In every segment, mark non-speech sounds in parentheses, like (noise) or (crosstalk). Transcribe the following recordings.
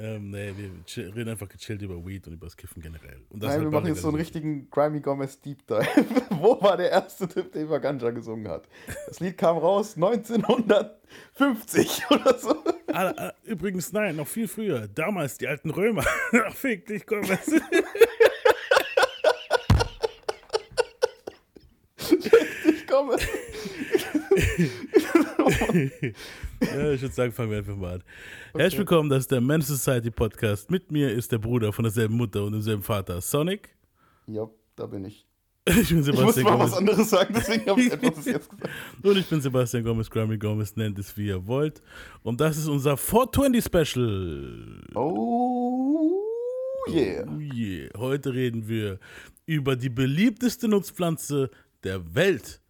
Ähm, nee, wir reden einfach gechillt über Weed und über das Kiffen generell. Nein, halt wir bei machen jetzt so einen richtigen Grimy Gomez Deep Dive. (laughs) Wo war der erste Typ, der über Ganja gesungen hat? Das Lied kam raus 1950 (laughs) oder so. Ah, ah, übrigens, nein, noch viel früher. Damals, die alten Römer. (laughs) Ach, fick dich, komm. was- Ich komme. Ja, ich würde sagen, fangen wir einfach mal an. Herzlich willkommen, das ist der Man Society Podcast. Mit mir ist der Bruder von derselben Mutter und demselben Vater, Sonic. Ja, da bin ich. Ich bin Ich muss Sebastian mal Gomez. was anderes sagen, deswegen habe ich etwas (laughs) jetzt gesagt. Und ich bin Sebastian Gomez, Grammy Gomez, nennt es wie ihr wollt. Und das ist unser 420 Special. Oh, yeah. Oh yeah. Heute reden wir über die beliebteste Nutzpflanze der Welt.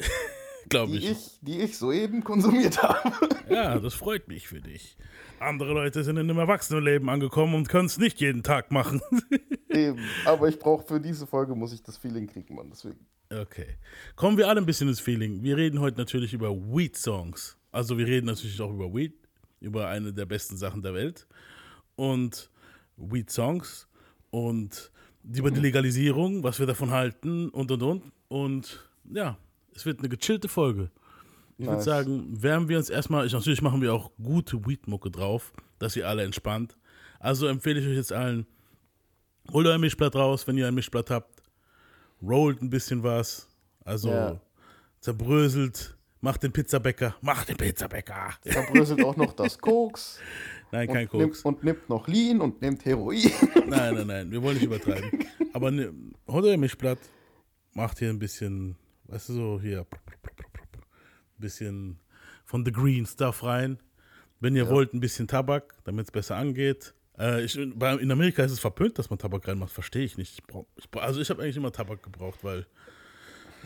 (laughs) Glaube Die ich. ich, die ich soeben konsumiert habe. (laughs) Ja, das freut mich für dich. Andere Leute sind in einem Erwachsenenleben angekommen und können es nicht jeden Tag machen. (laughs) Eben. Aber ich brauche für diese Folge, muss ich das Feeling kriegen, Mann. Deswegen. Okay. Kommen wir alle ein bisschen ins Feeling. Wir reden heute natürlich über Weed-Songs. Also wir reden natürlich auch über Weed, über eine der besten Sachen der Welt. Und Weed-Songs und über die Legalisierung, was wir davon halten und und und. Und ja, es wird eine gechillte Folge. Ich würde Nice. sagen, wärmen wir uns erstmal, ich, natürlich machen wir auch gute Weed-Mucke drauf, dass ihr alle entspannt. Also empfehle ich euch jetzt allen, holt euer Mischblatt raus, wenn ihr ein Mischblatt habt rollt ein bisschen was, also Ja. zerbröselt, macht den Pizzabäcker, macht den Pizzabäcker. Verbröselt auch noch das (laughs) Koks. Nein, kein und, nimmt, Koks. und nimmt noch Lean und nimmt Heroin. Nein, nein, nein, wir wollen nicht übertreiben. (laughs) Aber ne, holt euer Mischblatt, macht hier ein bisschen, weißt du, so hier, ein bisschen von The Green Stuff rein. Wenn ihr wollt, ein bisschen Tabak, damit es besser angeht. Äh, ich, bei, in Amerika ist es verpönt, dass man Tabak reinmacht, verstehe ich nicht. Ich brauch, ich, brauch- also ich habe eigentlich immer Tabak gebraucht, weil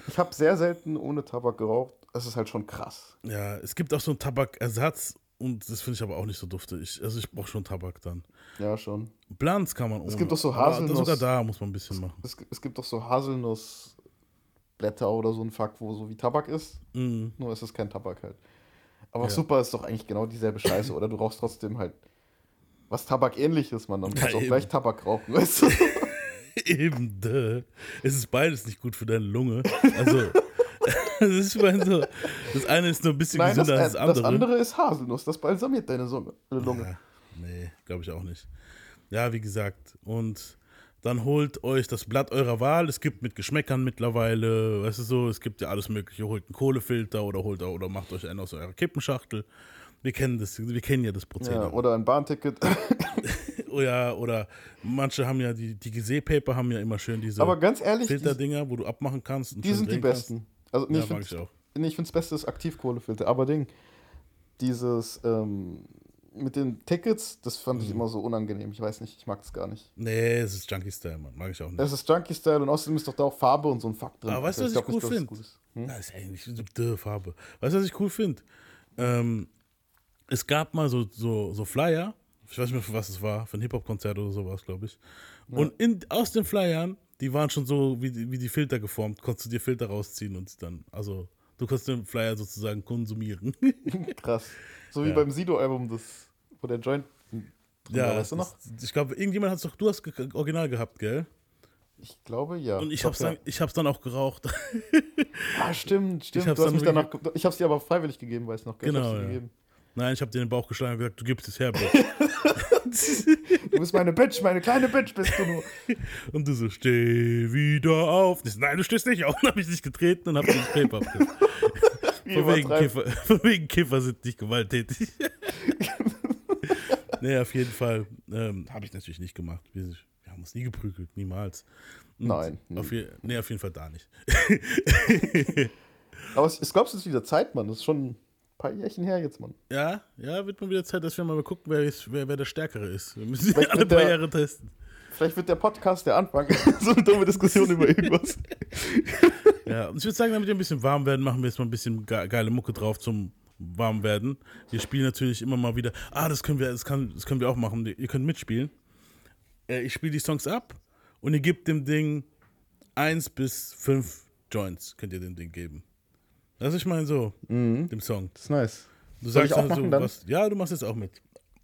Ich habe sehr selten ohne Tabak geraucht. Es ist halt schon krass. Ja, es gibt auch so einen Tabakersatz und das finde ich aber auch nicht so dufte. Ich, also ich brauche schon Tabak dann. Ja, schon. Blunts kann man ohne. gibt doch so Haselnuss- Sogar da muss man ein bisschen machen. Es, es gibt doch so Haselnussblätter oder so ein Fuck, wo so wie Tabak ist. Mhm. Nur ist es kein Tabak halt. Aber Ja. super ist doch eigentlich genau dieselbe Scheiße, oder? Du rauchst trotzdem halt was Tabak ähnliches, man. Dann kannst du Ja, auch gleich Tabak rauchen, weißt du? (laughs) Eben, duh. Es ist beides nicht gut für deine Lunge. Also, (laughs) das ist ich meine so, das eine ist nur ein bisschen Nein, das, gesünder äh, als das andere. das andere ist Haselnuss. Das balsamiert deine deine Lunge. Ja, nee, glaube ich auch nicht. Ja, wie gesagt, und dann holt euch das Blatt eurer Wahl. Es gibt mit Geschmäckern mittlerweile, weißt du so, es gibt ja alles Mögliche. Holt einen Kohlefilter oder holt oder macht euch einen aus eurer Kippenschachtel. Wir kennen das, wir kennen ja das Ja, Prozedere. oder ein Bahnticket. (laughs) Oh ja, oder manche haben ja die, die Gesäpaper haben ja immer schön diese Aber ganz ehrlich, Filterdinger, wo du abmachen kannst. Die sind die drehen kannst. besten. Also, nee, Ja, ich mag finde ich auch. nee, ich finde das Beste ist Aktivkohlefilter. Aber Ding, dieses ähm, mit den Tickets, das fand Mhm. ich immer so unangenehm. Ich weiß nicht, ich mag das gar nicht. Nee, es ist Junkie-Style, Mann. Mag ich auch nicht. Es ist Junkie-Style und außerdem ist doch da auch Farbe und so ein Fuck drin. Aber weißt du, was ich glaub cool nicht, dass es find? gut ist. Hm? Das ist eigentlich dürre Farbe. Weißt du, was ich cool finde? Ähm, es gab mal so, so, so Flyer, ich weiß nicht mehr, für was es war, für ein Hip-Hop-Konzert oder sowas, glaube ich. Und in, aus den Flyern, die waren schon so wie, die- wie die Filter geformt, konntest du dir Filter rausziehen und dann, also du konntest den Flyer sozusagen konsumieren. (laughs) Krass. So wie Ja. beim Sido-Album, das, wo der Joint drin war, weißt du noch? das- ich glaube, irgendjemand hat es doch, du hast original gehabt, gell? Ich glaube, ja. Und ich Doch, hab's, ja. dann, ich hab's dann auch geraucht. Ah, stimmt, stimmt. hab's du hast dann danach, ich hab's dir aber freiwillig gegeben, weiß noch. gell? Ich Genau, dir ja. Nein, ich habe dir in den Bauch geschlagen und gesagt, du gibst es her, Bro. (laughs) Du bist meine Bitch, meine kleine Bitch bist du nur. Und du so, steh wieder auf. Ich so, Nein, du stehst nicht auf. (laughs) Dann habe ich dich getreten und habe den Tape abgerissen. (laughs) Von wegen. Kiffer, von wegen Kiffer sind nicht gewalttätig. (laughs) nee, auf jeden Fall. Ähm, habe ich natürlich nicht gemacht. Wir, wir haben uns nie geprügelt, niemals. Und Nein, Auf je, nee, auf jeden Fall da nicht. (laughs) Aber es- ich glaube, es ist wieder Zeit, Mann. Das ist schon ein paar Jährchen her jetzt, Mann. Ja, ja, wird mal wieder Zeit, dass wir mal gucken, wer, ist, wer, wer der Stärkere ist. Wir müssen Vielleicht alle paar der- Jahre testen. Vielleicht wird der Podcast der Anfang. (laughs) so eine dumme Diskussion über irgendwas. Ja, und ich würde sagen, damit wir ein bisschen warm werden, machen wir jetzt mal ein bisschen ge geile Mucke drauf zum warm werden. Wir spielen natürlich immer mal wieder. Ah, das können wir, das kann, das können wir auch machen. Ihr könnt mitspielen. Äh, ich spiele die Songs ab und ihr gebt dem Ding eins bis fünf Joints könnt ihr dem Ding geben. Das ist ich meine so, dem Song. Das ist nice. Du Soll sagst ich auch dann machen so dann? was. Ja, du machst jetzt auch mit.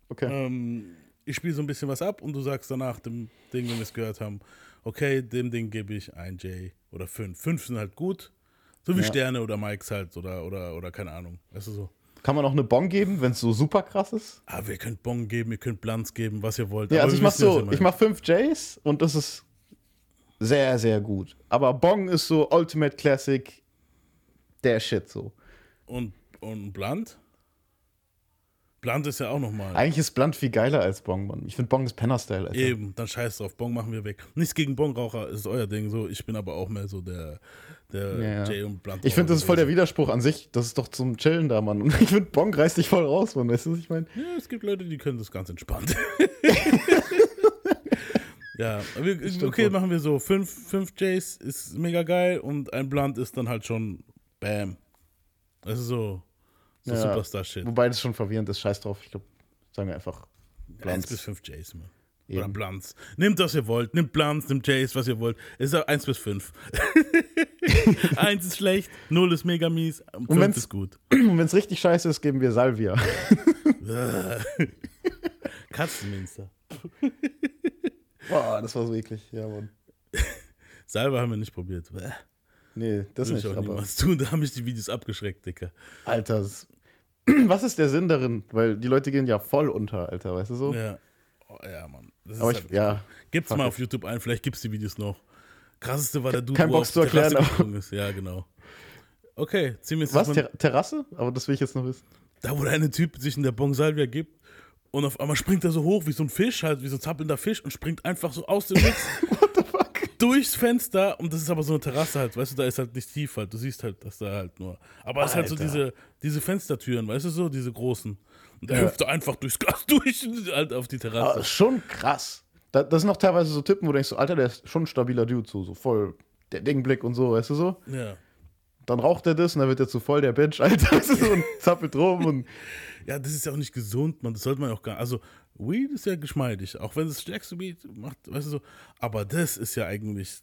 Okay. Ähm, ich spiele so ein bisschen was ab und du sagst danach dem Ding, wenn wir es gehört haben, okay, dem Ding gebe ich ein J oder fünf. Fünf sind halt gut. So wie Ja. Sterne oder Mikes halt oder, oder, oder keine Ahnung. Weißt du so. Kann man auch eine Bon geben, wenn es so super krass ist? Ah, ihr könnt Bon geben, ihr könnt Blanz geben, was ihr wollt. Ja, also ich mach so, ich mach fünf Js und das ist sehr, sehr gut. Aber Bong ist so Ultimate Classic, der Shit so. Und, und Blunt? Blunt ist ja auch nochmal. Eigentlich ist Blunt viel geiler als Bong, Mann. Ich finde Bong ist Penner-Style. Alter. Eben, dann scheiß drauf. Bong machen wir weg. Nichts gegen Bongraucher, ist euer Ding so. Ich bin aber auch mehr so der, der Ja, ja. Jay und Blunt. Ich finde, das ist voll der Widerspruch an sich. Das ist doch zum Chillen da, Mann. Und (laughs) ich finde, Bong reißt dich voll raus, Mann. Weißt du, was ich meine? Ja, es gibt Leute, die können das ganz entspannt. (laughs) (laughs) ja, wir, okay, machen wir so. Fünf, fünf Jays ist mega geil und ein Blunt ist dann halt schon Bam. Das ist so, so Ja. Superstar-Shit. Wobei das schon verwirrend ist. Scheiß drauf. Ich glaube, sagen wir einfach Blunts. bis fünf Jays, man. Oder Eben. Blunts. Nehmt, was ihr wollt. Nehmt Blunts, nehmt Jays, was ihr wollt. Es ist auch eins bis fünf. (laughs) eins ist schlecht, null ist mega mies, und fünf wenn's- ist gut. Und wenn es richtig scheiße ist, geben wir Salvia. (laughs) Katzenminster. (laughs) Boah, das war so eklig. Ja, Mann. Salbe haben wir nicht probiert. Bäh. Nee, das Will nicht. ich auch Aber, niemals tun. Da haben mich die Videos abgeschreckt, Dicker. Alter, das- (clears throat) was ist der Sinn darin? Weil die Leute gehen ja voll unter, Alter, weißt du so? Ja. Oh, ja, Mann. Das Aber ist ich, halt, ja, Gibt's mal auf YouTube ein, vielleicht gibt's die Videos noch. Krasseste war der Dude, kein wo Bock auf zu erklären, aber- ist. Ja, genau. Okay, jetzt was? Ter Terrasse? Aber das will ich jetzt noch wissen. da, wo der eine Typ sich in der Bon Salvia gibt und auf einmal springt er so hoch wie so ein Fisch, halt wie so ein zappelnder Fisch und springt einfach so aus dem fuck? (laughs) durchs Fenster und das ist aber so eine Terrasse halt, weißt du, da ist halt nicht tief halt, du siehst halt, dass da halt nur, aber es ist halt so diese, diese Fenstertüren, weißt du so, diese großen und der Ja. hüpft da einfach durchs Glas (laughs) durch halt auf die Terrasse. Aber schon krass. Da, das sind auch teilweise so Typen, wo du denkst, so, Alter, der ist schon ein stabiler Dude, so, so voll der Dingblick und so, weißt du so? Ja. Dann raucht er das und dann wird er zu voll der Bitch, (laughs) Alter, weißt du so, und zappelt rum und Ja, das ist ja auch nicht gesund, man. Das sollte man ja auch gar Also, Weed ist ja geschmeidig, auch wenn es das stärkste Weed macht, weißt du so. Aber das ist ja eigentlich,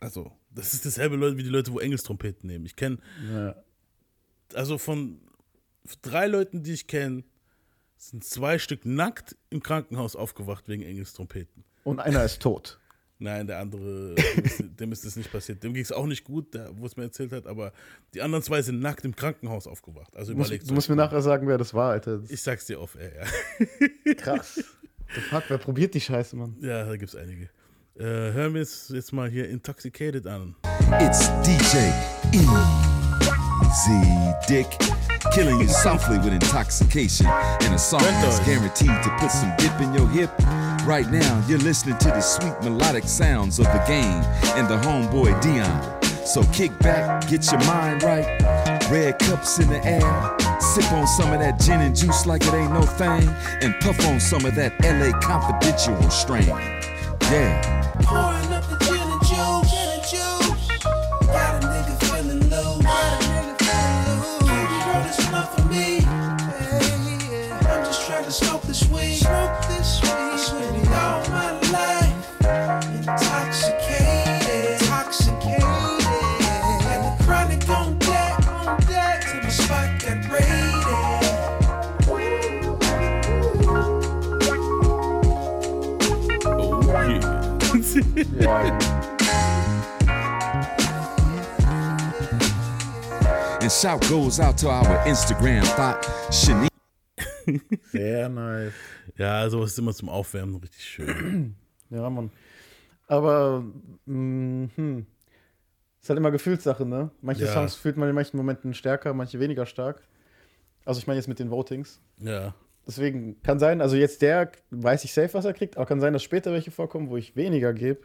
also, das ist dasselbe Leute wie die Leute, wo Engelstrompeten nehmen. Ich kenne, ja. also von drei Leuten, die ich kenne, sind zwei Stück nackt im Krankenhaus aufgewacht wegen Engelstrompeten. und einer ist tot. Nein, der andere, dem ist, (laughs) dem ist das nicht passiert. Dem ging es auch nicht gut, der, wo es mir erzählt hat, aber die anderen zwei sind nackt im Krankenhaus aufgewacht. Also Du musst, überlegt du musst mir nachher sagen, wer das war, Alter. Das Ich sag's dir auf, ey, ja. (laughs) krass. (laughs) The fuck, wer probiert die Scheiße, Mann? Ja, da gibt's einige. Äh, hören wir jetzt, jetzt mal hier Intoxicated an. It's DJ Easy Dick. Killing you softly with intoxication. And a song that's guaranteed to put some dip in your hip. Right now, you're listening to the sweet melodic sounds of the game and the homeboy Dion. So kick back, get your mind right. Red cups in the air. Sip on some of that gin and juice like it ain't no thing. And puff on some of that LA confidential strain. Yeah. Yeah. Ja, And shout goes out to our Instagram thought, Shanique. sehr nice. ja, sowas ist immer zum Aufwärmen richtig schön. (clears throat) Ja, Mann. Aber, mh, hm. Ist halt immer Gefühlssache, ne? Manche Ja. Songs fühlt man in manchen Momenten stärker, manche weniger stark. Also ich meine jetzt mit den Votings. Ja. Deswegen kann sein, also jetzt der weiß ich safe, was er kriegt, aber kann sein, dass später welche vorkommen, wo ich weniger gebe,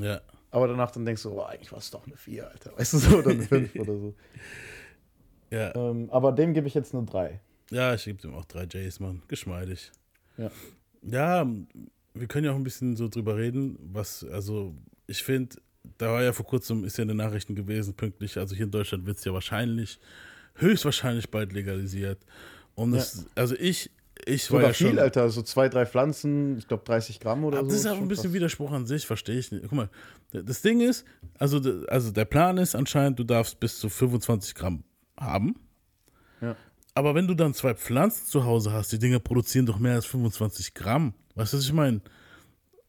Ja. aber danach dann denkst du, oh, eigentlich war es doch eine 4, Alter. Weißt du so, oder eine 5 (laughs) oder so. Ja. Ähm, aber dem gebe ich jetzt eine 3. Ja, ich gebe dem auch drei J's, Mann. Geschmeidig. Ja. Ja, wir können ja auch ein bisschen so drüber reden, was, also, ich finde, da war ja vor kurzem, ist ja in den Nachrichten gewesen, pünktlich, also hier in Deutschland wird es ja wahrscheinlich, höchstwahrscheinlich bald legalisiert. Und das, also ich, ich war Sogar ja viel, schon. Alter. So zwei, drei Pflanzen, ich glaube 30 Gramm oder Aber so. das ist auch ein bisschen krass. Widerspruch an sich, verstehe ich nicht. Guck mal, das Ding ist, also, also der Plan ist anscheinend, du darfst bis zu 25 Gramm haben. Ja. Aber wenn du dann zwei Pflanzen zu Hause hast, die Dinger produzieren doch mehr als 25 Gramm. Weißt du, was ich meine?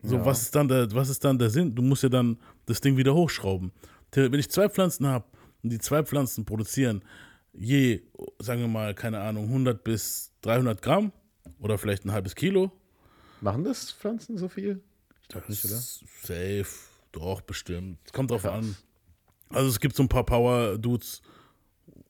So, Ja. was, ist dann der, was ist dann der Sinn? Du musst ja dann das Ding wieder hochschrauben. Wenn ich zwei Pflanzen habe und die zwei Pflanzen produzieren je, sagen wir mal, keine Ahnung, 100 bis 300 Gramm oder vielleicht ein halbes Kilo, Machen das Pflanzen so viel? Ich glaube nicht, oder? Safe, doch, bestimmt. Es kommt drauf an. Also es gibt so ein paar Power-Dudes,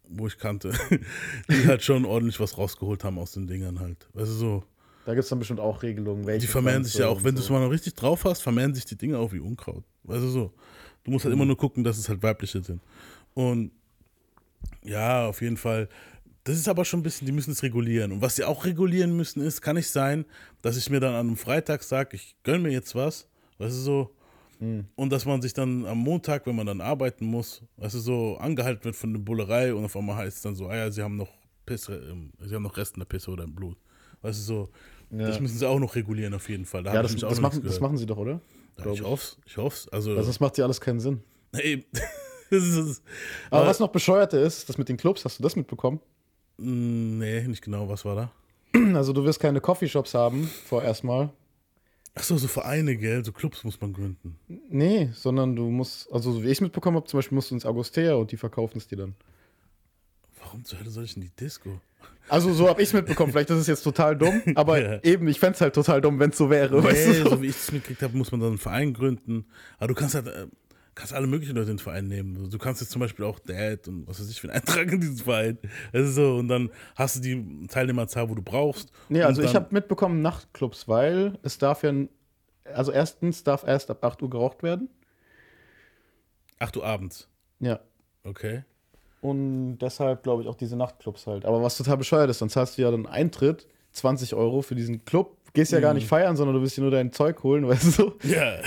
wo ich kannte, (laughs) die halt schon ordentlich was rausgeholt haben aus den Dingern halt. Weißt du so, Da gibt es dann bestimmt auch Regelungen. Welche die vermehren sich ja auch, wenn du so. es mal noch richtig drauf hast, vermehren sich die Dinge auch wie Unkraut. Weißt du so. Du musst halt immer nur gucken, dass es halt weibliche sind. Und ja, auf jeden Fall. Das ist aber schon ein bisschen, die müssen es regulieren. Und was sie auch regulieren müssen, ist, kann nicht sein, dass ich mir dann an einem Freitag sage, ich gönn mir jetzt was, weißt du so, und dass man sich dann am Montag, wenn man dann arbeiten muss, weißt du, so angehalten wird von der Bullerei und auf einmal heißt es dann so, ah ja, sie haben noch Pisse, ähm, sie haben noch Reste in der Pisse oder im Blut. Weißt du so, das müssen sie auch noch regulieren auf jeden Fall. Da Ja, das, das, machen, das machen sie doch, oder? Ja, ich hoff's, ich hoff's. Also, Also das macht ja alles keinen Sinn. (laughs) das ist, Aber Weil- was noch bescheuerter ist, das mit den Clubs, hast du das mitbekommen? Mm, nee, nicht genau, was war da? (clears throat) Also du wirst keine Coffeeshops haben, vorerst mal. Ach so, so Vereine, gell, so Clubs muss man gründen. Nee, sondern du musst, also so wie ich es mitbekommen habe, zum Beispiel musst du ins Agostea und die verkaufen es dir dann. Warum zur Hölle soll ich in die Disco? (laughs) Also so habe ich es mitbekommen. Vielleicht ist es jetzt total dumm, (laughs) aber Ja. eben, ich fände es halt total dumm, wenn es so wäre. weißt Nee, du? so wie ich es mitgekriegt habe, muss man dann einen Verein gründen. Aber du kannst halt, äh, kannst alle möglichen Leute in den Verein nehmen. Also Du kannst jetzt zum Beispiel auch Dad und was weiß ich für einen Eintrag in diesen Verein. Ist so, und dann hast du die Teilnehmerzahl, wo du brauchst. Nee, also ich habe mitbekommen Nachtclubs, weil es darf ja, also erstens darf erst ab 8 Uhr geraucht werden. Ach du abends. Ja. Okay. Und deshalb glaube ich auch diese Nachtclubs halt. Aber was total bescheuert ist, dann zahlst du ja dann Eintritt, 20 Euro für diesen Club. Gehst ja gar Mhm. nicht feiern, sondern du willst dir nur dein Zeug holen, (laughs) weißt du so. Ja,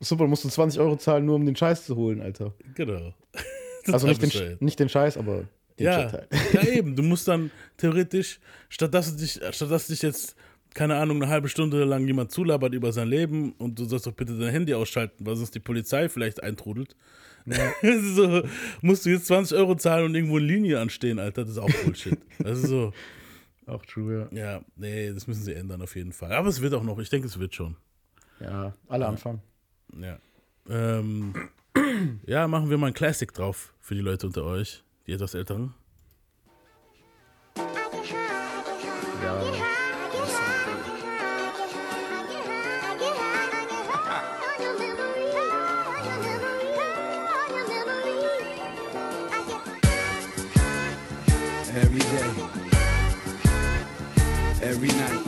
Super, musst du 20 Euro zahlen, nur um den Scheiß zu holen, Alter. genau. (laughs) Also Total nicht den, nicht den Scheiß, aber den Ja, halt. ja, (laughs) eben. Du musst dann theoretisch, statt dass, du dich, statt dass dich jetzt, keine Ahnung, eine halbe Stunde lang jemand zulabert über sein Leben und du sollst doch bitte dein Handy ausschalten, weil sonst die Polizei vielleicht eintrudelt. (laughs) so, musst du jetzt 20 Euro zahlen und irgendwo in Linie anstehen, Alter. Das ist auch Bullshit. Das ist so, Auch true, ja, nee, das müssen sie ändern auf jeden Fall. Aber es wird auch noch, ich denke, es wird schon. ja. Ja, alle anfangen. Ja. Ähm, ja, machen wir mal ein Classic drauf für die Leute unter euch, die etwas älteren. Every day, every night,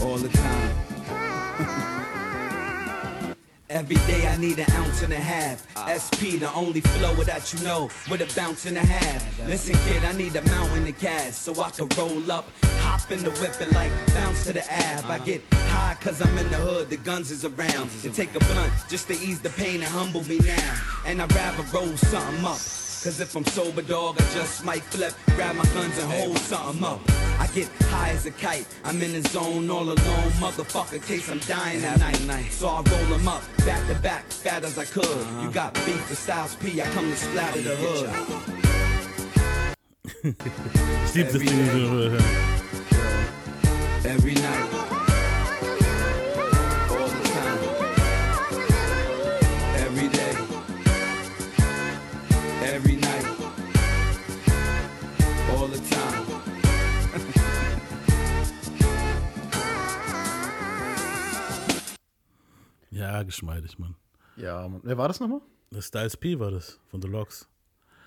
all the time. (laughs) Every day I need an ounce and a half. SP, the only flow that you know, with a bounce and a half. Listen, kid, I need a mountain of gas so I can roll up, hop in the whip and like bounce to the ab. I get high cause I'm in the hood, the guns is around. And take a blunt just to ease the pain and humble me now. And I'd rather roll something up. Cause if I'm sober, dog, I just might flip, grab my guns and hold something up. I get high as a kite, I'm in the zone all alone, motherfucker, case I'm dying at night. So I roll them up, back to back, fat as I could. You got beef with Styles P, I come to splatter the hood. Das Every night, Ja, geschmeidig, Mann. Ja, Mann. Wer war das nochmal? Das Styles P war das, von The Locks.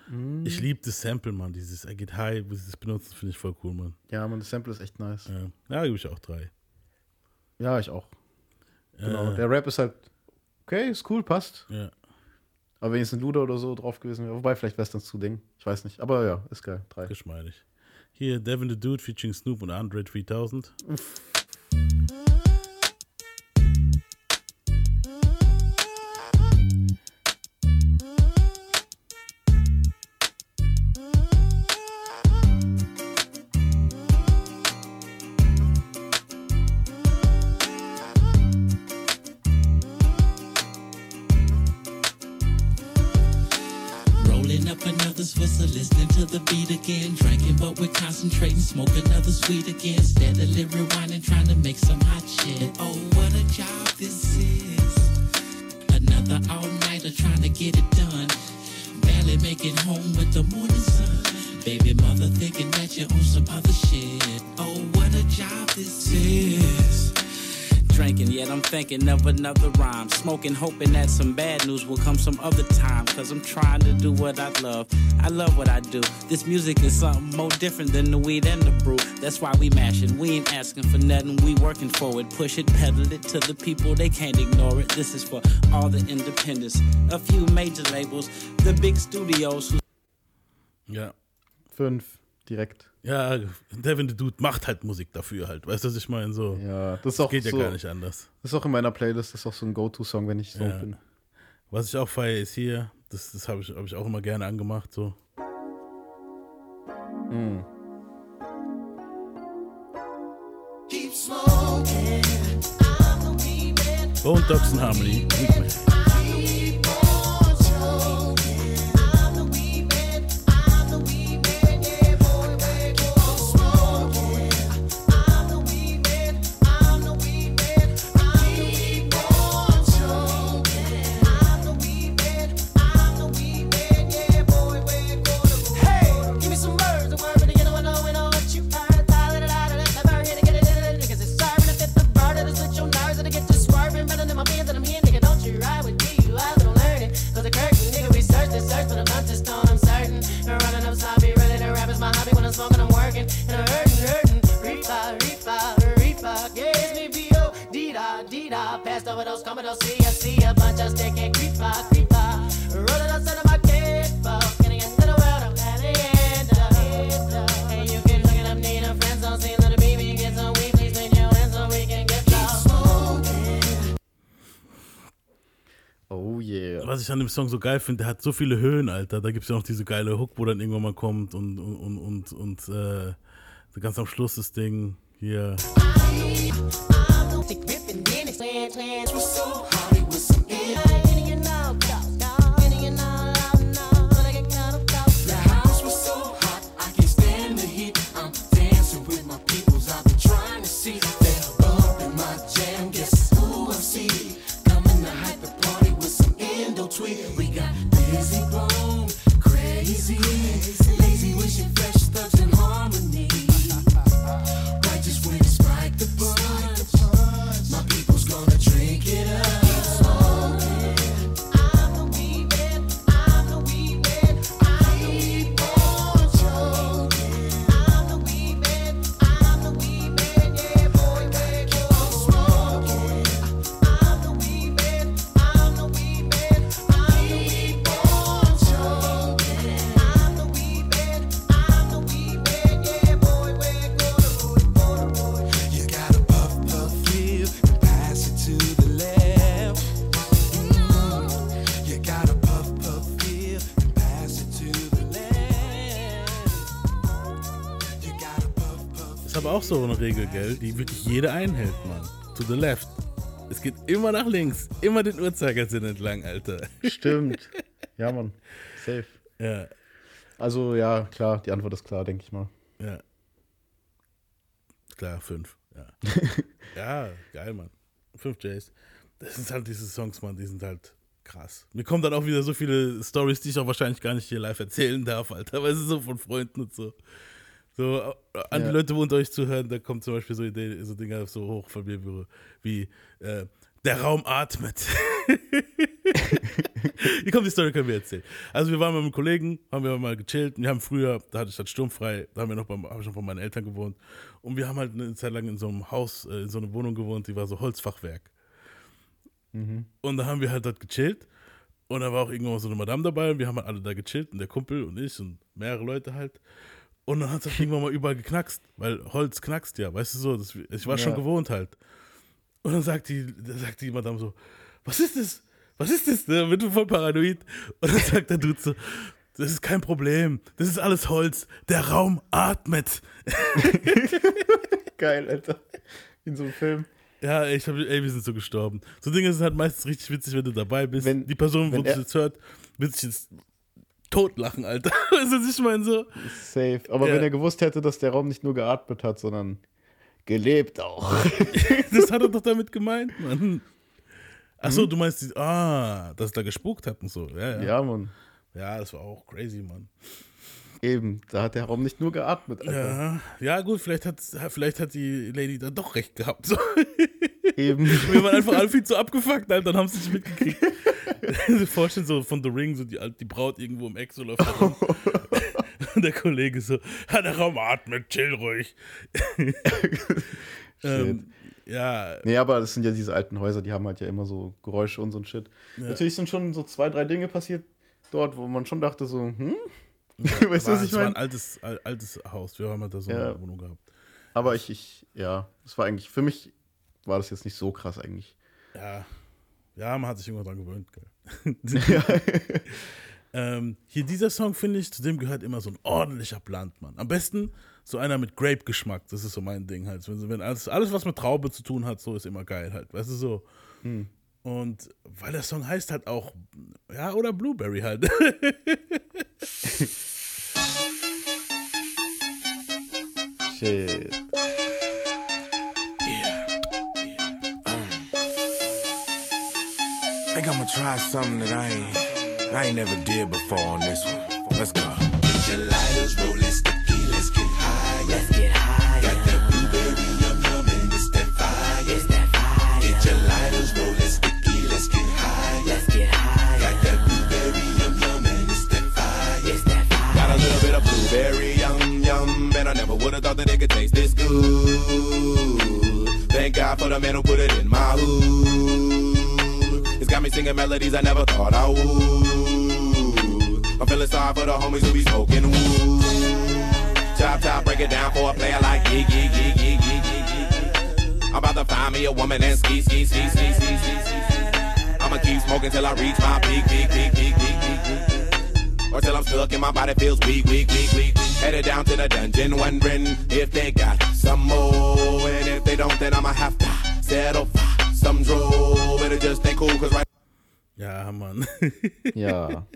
Mm. Ich liebe das Sample, Mann. Dieses I Get High, wo sie das benutzen, finde ich voll cool, Mann. Ja, man, das Sample ist echt nice. Ja, ja gebe ich auch drei. Ja, ich auch. Genau. Äh, Der Rap ist halt okay, ist cool, passt. ja. Aber wenn jetzt ein Luder oder so drauf gewesen wäre, wobei vielleicht wäre es dann zu Ding. Ich weiß nicht. Aber ja, ist geil. Drei. Geschmeidig. Hier, Devin the Dude featuring Snoop und Andre 3000. Up another's listening to the beat again. Drinking, but we're concentrating, smoke another sweet again. Steadily rewinding, trying to make some hot shit. Oh, what a job this is. Another all nighter trying to get it done. Barely make it home with the morning sun. Baby mother thinking that you're on some other shit. Oh, what a job this is. Drinking, yet I'm thinking of another rhyme. Smoking, hoping that some bad news will come some other time. Cause I'm trying to do what I love. I love what I do. This music is something more different than the weed and the brew. That's why we mashing. We ain't asking for nothing. We working for it. Push it, pedal it to the people. They can't ignore it. This is for all the independents. A few major labels. The big studios who. Fünf, direkt. Ja, Devin the Dude macht halt Musik dafür halt. Weißt du, was ich meine? So. Ja, das ist auch Geht ja so, gar nicht anders. Das ist auch in meiner Playlist, das ist auch so ein Go-To-Song, wenn ich so Ja. bin. Was ich auch feiere, ist hier, das, das habe ich, hab ich auch immer gerne angemacht. So. Keep smoking. Bone Dogs and Harmony. D-da, D-da. Passed over those commodores, see ya, see ya. Bunch of stick and creepa, creepa. Rolling outside of my kid, Getting into the world, I'm at the end of And you can look it up, need a friend, so see little baby, get some weed, please make your hands so we can get low. Oh yeah. Was ich an dem Song so geil finde, der hat so viele Höhen, Alter. Da gibt es ja noch diese geile Hook, wo dann irgendwann mal kommt und, und, und, und, und äh, ganz am Schluss das Ding hier. The auch so eine Regel, gell, die wirklich jeder einhält, Mann. To the left. Es geht immer nach links. Immer den Uhrzeigersinn entlang, Alter. Stimmt. (laughs) ja, Mann. Safe. Ja, Also ja, klar, die Antwort ist klar, denke ich mal. ja. Klar, fünf. Ja, (laughs) ja geil, Mann. Fünf Jays. Das sind halt diese Songs, Mann, die sind halt krass. Mir kommen dann auch wieder so viele Stories, die ich auch wahrscheinlich gar nicht hier live erzählen darf, Alter. Weil es so von Freunden und so. So, äh, an die Ja. Leute, unter euch zuhören, da kommt zum Beispiel so Ideen, so Dinger so hoch von mir wie, äh, der Raum atmet. (laughs) Wie kommt die Story, können wir erzählen. Also wir waren mit einem Kollegen, haben wir mal gechillt. Wir haben früher, da hatte ich halt sturmfrei, da haben wir noch beim, habe ich noch bei meinen Eltern gewohnt. Und wir haben halt eine Zeit lang in so einem Haus, äh, in so einer Wohnung gewohnt, die war so Holzfachwerk. Und da haben wir halt dort gechillt. Und da war auch irgendwann so eine Madame dabei und wir haben halt alle da gechillt und der Kumpel und ich und mehrere Leute halt. Und dann hat es irgendwann mal überall geknackst, weil Holz knackst ja, weißt du so, das, ich war schon Ja. gewohnt halt. Und dann sagt die, dann sagt die Madame so, was ist das? Was ist das? Da wird voll paranoid. Und dann sagt der Dude so, das ist kein Problem, das ist alles Holz, der Raum atmet. (laughs) Geil, Alter. In so einem Film. Ja, ey, ich hab, ey, wir sind so gestorben. So Dinge sind halt meistens richtig witzig, wenn du dabei bist. Wenn- die Person, wo er- jetzt hört, wird sich jetzt totlachen, Alter. (laughs) Weißt du, was ich meine? So, Safe. Aber Ja. wenn er gewusst hätte, dass der Raum nicht nur geatmet hat, sondern gelebt auch. (laughs) das hat er doch damit gemeint, Mann. Achso, du meinst, ah, dass er da gespuckt hat und so. Ja, ja. ja, Mann. Ja, das war auch crazy, Mann. Eben. Da hat der Raum nicht nur geatmet, Alter. Ja, ja gut, vielleicht hat, vielleicht hat die Lady da doch recht gehabt. So. (laughs) Eben. (laughs) Wir waren einfach alle viel zu abgefuckt, Alter, dann haben sie sich mitgekriegt. (laughs) Sie vorstellen so von The Ring, so die, die Braut irgendwo im Eck so läuft. Und (laughs) der Kollege so, ja, der Raum atmet, chill ruhig. ähm, ja, Nee, aber das sind ja diese alten Häuser, die haben halt ja immer so Geräusche und so ein Shit. Natürlich sind schon so zwei, drei Dinge passiert dort, wo man schon dachte so, hm? weißt du, was ich es war ein meine? altes, al- altes Haus. Wir haben halt da so Ja. eine Wohnung gehabt. Aber ich, ich, ja, das war eigentlich, für mich war das jetzt nicht so krass eigentlich. Ja, ja, man hat sich irgendwann dran gewöhnt, gell. (laughs) ähm, hier dieser Song, finde ich, zu dem gehört immer so ein ordentlicher Blunt, Mann. Am besten so einer mit Grape-Geschmack, das ist so mein Ding halt. Wenn, wenn alles, alles, was mit Traube zu tun hat, so ist immer geil halt, weißt du, so. Und weil der Song heißt halt auch, ja, oder Blueberry halt. (laughs) try something that I ain't, I ain't never did before on this one. Let's go. Your lighters rolling sticky, let's get high. Let's get high. Got that blueberry yum yum and it's that fire. It's that fire. Get your lighters rolling sticky, let's get high. Let's get high. Got that blueberry yum yum and it's that fire. It's that fire. Got a little bit of blueberry yum yum, and I never would have thought that it could taste this good. Thank God for the man who put it in my hood. It's got me singing melodies I never thought I would. I'm feeling sorry for the homies who be smoking wood. Chop chop, break it down for a player like yeah yeah yeah yeah yeah yeah. I'm about to find me a woman and ski ski ski ski ski ski. I'ma keep smoking till I reach my peak peak peak peak peak. peak. Or till I'm stuck and my body feels weak, weak, weak, weak. Headed down to the dungeon, wondering if they got some more. And if they don't, then I'ma have to settle for some droll. Better just stay cool, cause right ja, Mann. (laughs) Ja.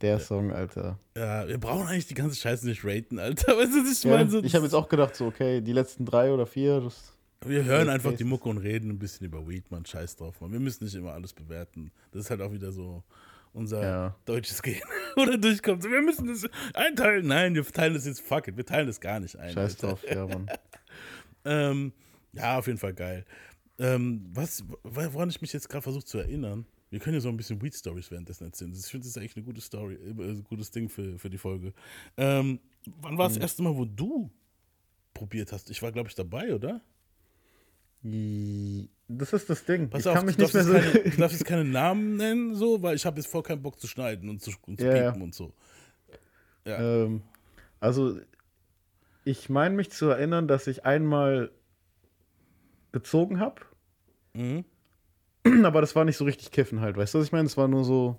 Der Song, Alter. ja, wir brauchen eigentlich die ganze Scheiße nicht raten, Alter. (laughs) Weißt du, was ich Ja, meine? So, ich habe jetzt auch gedacht, so, okay, die letzten drei oder vier, das, Wir hören einfach die it. Mucke und reden ein bisschen über Weed, man. Scheiß drauf, man. Wir müssen nicht immer alles bewerten. Das ist halt auch wieder so unser Ja. deutsches Gehen. (laughs) Oder durchkommt. Wir müssen das einteilen. Nein, wir teilen das jetzt, fuck it. Wir teilen das gar nicht ein. scheiß Alter. drauf, ja, Mann. Ähm, ja, auf jeden Fall geil. Ähm, was, woran ich mich jetzt gerade versuche zu erinnern, wir können ja so ein bisschen Weed-Stories währenddessen erzählen. Ich finde, das ist eigentlich eine gute Story, äh, ein gutes Ding für, für die Folge. Ähm, wann war das Mhm. erste Mal, wo du probiert hast? Ich war, glaube ich, dabei, oder? Das ist das Ding. Pass ich auf, kann mich nicht mehr jetzt so. keine, (laughs) du darfst jetzt keine Namen nennen, so, weil ich habe jetzt voll keinen Bock zu schneiden und zu, und zu Ja, ja. piepen und so. ähm, also, ich meine mich zu erinnern, dass ich einmal gezogen habe. Mhm. (clears throat) Aber das war nicht so richtig kiffen halt, weißt du, was ich meine? Es war nur so,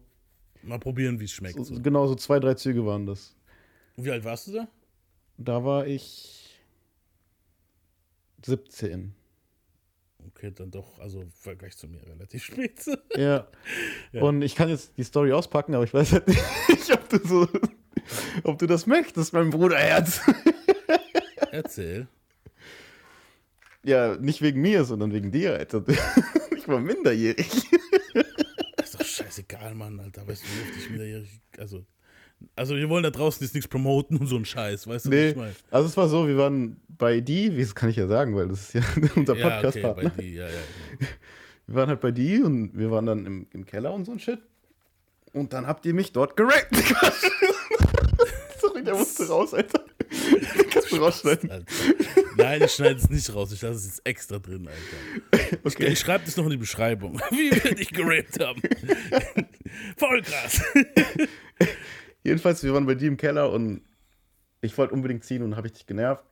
Mal probieren, wie es schmeckt. so, So. genau so zwei, drei Züge waren das. Und Wie alt warst du da? Da war ich 17. Okay, dann doch, also im Vergleich zu mir relativ (laughs) spät. Ja. Ja. Und ich kann jetzt die Story auspacken, aber ich weiß halt (laughs) nicht, ob du so, ob du das möchtest, mein Bruderherz. Erzähl. Ja, nicht wegen mir, sondern wegen dir, Alter. (laughs) Ich war minderjährig. Ist doch scheißegal, Mann, Alter. Weißt du, wie oft ich minderjährig. Also, also, wir wollen da draußen jetzt nichts promoten und so ein Scheiß, weißt du, was Nee, ich meine? also es war so, wir waren bei die, wie das kann ich ja sagen, weil das ist ja (laughs) unser Ja, okay, Podcast-Partner. bei die, ja, ja. wir waren halt bei die und wir waren dann im, im Keller und so ein Shit. Und dann habt ihr mich dort gerappt. (laughs) Sorry, der musste raus, Alter. Kannst du rausschneiden. Alter. Nein, ich schneide es nicht raus. Ich lasse es jetzt extra drin, Alter. Ich, Okay. ich schreibe das noch in die Beschreibung, (laughs) wie wir dich gerappt haben. (laughs) Voll krass. Jedenfalls, wir waren bei dir im Keller und ich wollte unbedingt ziehen und habe ich dich genervt.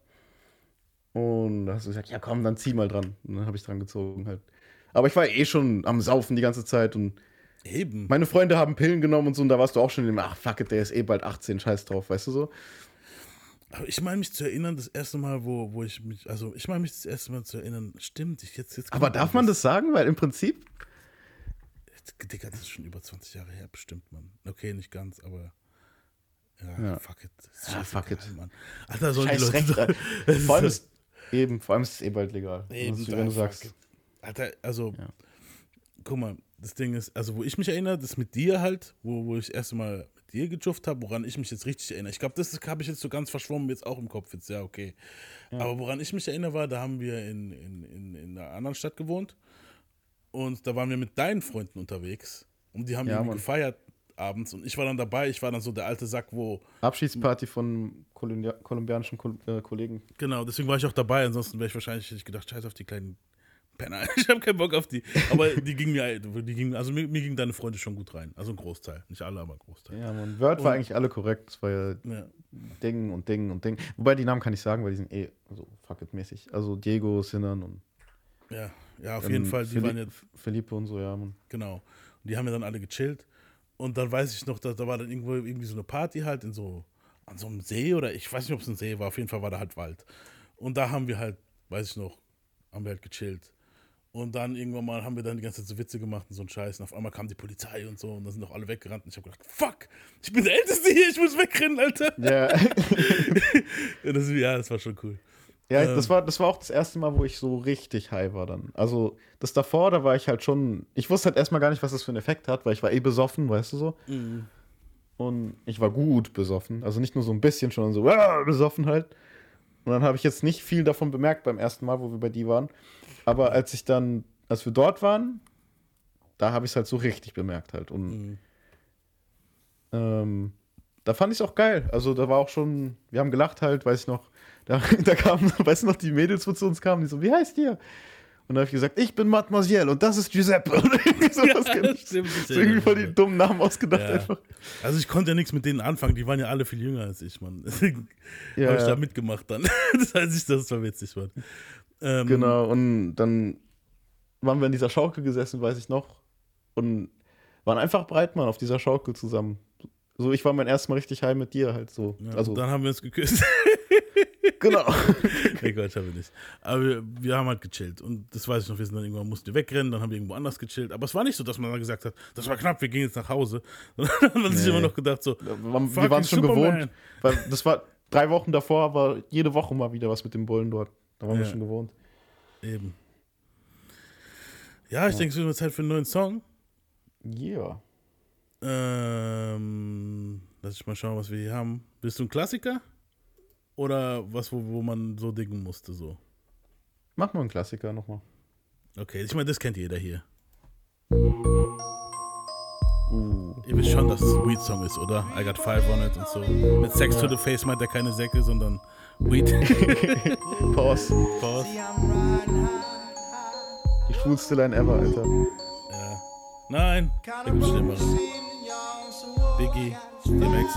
Und da hast du gesagt, ja komm, dann zieh mal dran. Und dann habe ich dran gezogen halt. Aber ich war eh schon am Saufen die ganze Zeit und Eben. meine Freunde haben Pillen genommen und so und da warst du auch schon in dem, ach fuck it, der ist eh bald 18, scheiß drauf, weißt du so? Aber ich meine mich zu erinnern, das erste Mal, wo, wo ich mich, also ich meine mich das erste Mal zu erinnern, stimmt, ich jetzt, jetzt Aber darf man das sagen? Weil im Prinzip, Digga, das ist schon über 20 Jahre her, bestimmt, Mann. Okay, nicht ganz, aber Ja, Ja. fuck it. Ja, scheißegal, fuck it. Mann. Alter, sollen die Scheiß Leute Recht, (laughs) Vor allem ist eben, vor allem ist es eh bald legal. Eben da, wenn du sagst. Alter, also, Ja. guck mal, das Ding ist, also wo ich mich erinnere, das mit dir halt, wo, wo ich das erste Mal mit dir gejufft habe, woran ich mich jetzt richtig erinnere. Ich glaube, das habe ich jetzt so ganz verschwommen, jetzt auch im Kopf jetzt, ja, okay. Aber woran ich mich erinnere war, da haben wir in, in, in, in einer anderen Stadt gewohnt und da waren wir mit deinen Freunden unterwegs und die haben Ja, irgendwie Mann. gefeiert abends und ich war dann dabei, ich war dann so der alte Sack, wo, Abschiedsparty von Kolumbia kolumbianischen Kol äh, Kollegen. Genau, deswegen war ich auch dabei. Ansonsten wäre ich wahrscheinlich hätte ich gedacht, scheiß auf die kleinen Penner. (laughs) Ich habe keinen Bock auf die. Aber die ging mir, die ging, also mir, mir gingen deine Freunde schon gut rein. Also ein Großteil. Nicht alle, aber ein Großteil. Ja, man. Word war Und- eigentlich alle korrekt. Es war ja Ja. Ding und Ding und Ding. Wobei die Namen kann ich sagen, weil die sind eh so fuck it mäßig. Also Diego, Sinan und Ja, ja auf ähm, jeden Fall. Die Feli- waren ja, Felipe und so, ja, man. genau. Und die haben ja dann alle gechillt. Und dann weiß ich noch, da, da war dann irgendwo irgendwie so eine Party halt in so, an so einem See oder ich weiß nicht, ob es ein See war. Auf jeden Fall war da halt Wald. Und da haben wir halt, weiß ich noch, haben wir halt gechillt. Und dann irgendwann mal haben wir dann die ganze Zeit so Witze gemacht und so einen Scheiß. Und auf einmal kam die Polizei und so und dann sind doch alle weggerannt. Und ich habe gedacht, fuck, ich bin der Älteste hier, ich muss wegrennen, Alter. (laughs) Ja, das, ja, das war schon cool. ja Ähm. das, war, das war auch das erste Mal, wo ich so richtig high war dann. Also das davor, da war ich halt schon. Ich wusste halt erstmal gar nicht, was das für einen Effekt hat, weil ich war eh besoffen, weißt du so. Mhm. Und ich war gut besoffen. Also nicht nur so ein bisschen, sondern so ah, besoffen halt. Und dann habe ich jetzt nicht viel davon bemerkt beim ersten Mal, wo wir bei die waren. Aber als ich dann, als wir dort waren, da habe ich es halt so richtig bemerkt halt. Und Mhm. ähm, da fand ich es auch geil. Also da war auch schon, wir haben gelacht halt, weiß ich noch. (laughs) Da, da kamen, weißt du noch, die Mädels, wo zu uns kamen, die so, wie heißt ihr? Und da habe ich gesagt, ich bin Mademoiselle und das ist Giuseppe. (laughs) Oder irgendwie sowas. Ja, stimmt, ich so irgendwie voll die dummen Namen ausgedacht Ja. einfach. Also ich konnte ja nichts mit denen anfangen, die waren ja alle viel jünger als ich, Mann. Deswegen (laughs) Ja, habe ich da mitgemacht dann. Das heißt es war witzig, Mann. Ähm, Genau, und dann waren wir in dieser Schaukel gesessen, weiß ich noch. Und waren einfach breit, Mann, auf dieser Schaukel zusammen. So, ich war mein erstes Mal richtig high mit dir halt so. Ja, also, dann haben wir uns geküsst. (laughs) genau. nee, Gott, haben wir nicht. Aber wir, wir haben halt gechillt. Und das weiß ich noch, wir sind dann irgendwann, mussten wir wegrennen, dann haben wir irgendwo anders gechillt. Aber es war nicht so, dass man dann gesagt hat, das war knapp, wir gehen jetzt nach Hause. (laughs) Sondern dann hat man sich Nee. immer noch gedacht, so, Wir waren wir waren schon Superman. gewohnt. Weil das war drei Wochen davor, war jede Woche mal wieder was mit dem Bullen dort. Da waren wir Ja. schon gewohnt. eben. Ja, ich denke, es wird mal Zeit für einen neuen Song. Yeah. Ähm, lass ich mal schauen, was wir hier haben. Bist du ein Klassiker? Oder was, wo, wo man so dingen musste, so? Mach mal einen Klassiker nochmal. Okay, ich meine, das kennt jeder hier. Uh. Ihr wisst schon, dass es ein Weed-Song ist, oder? I got five on it und so. Mit Sex to the Face meint er keine Säcke, sondern Weed. (laughs) Pause. Pause. Die schwulste Line ever, Alter. Ja. Nein, da gibt's Schlimmeres. Biggie, DMX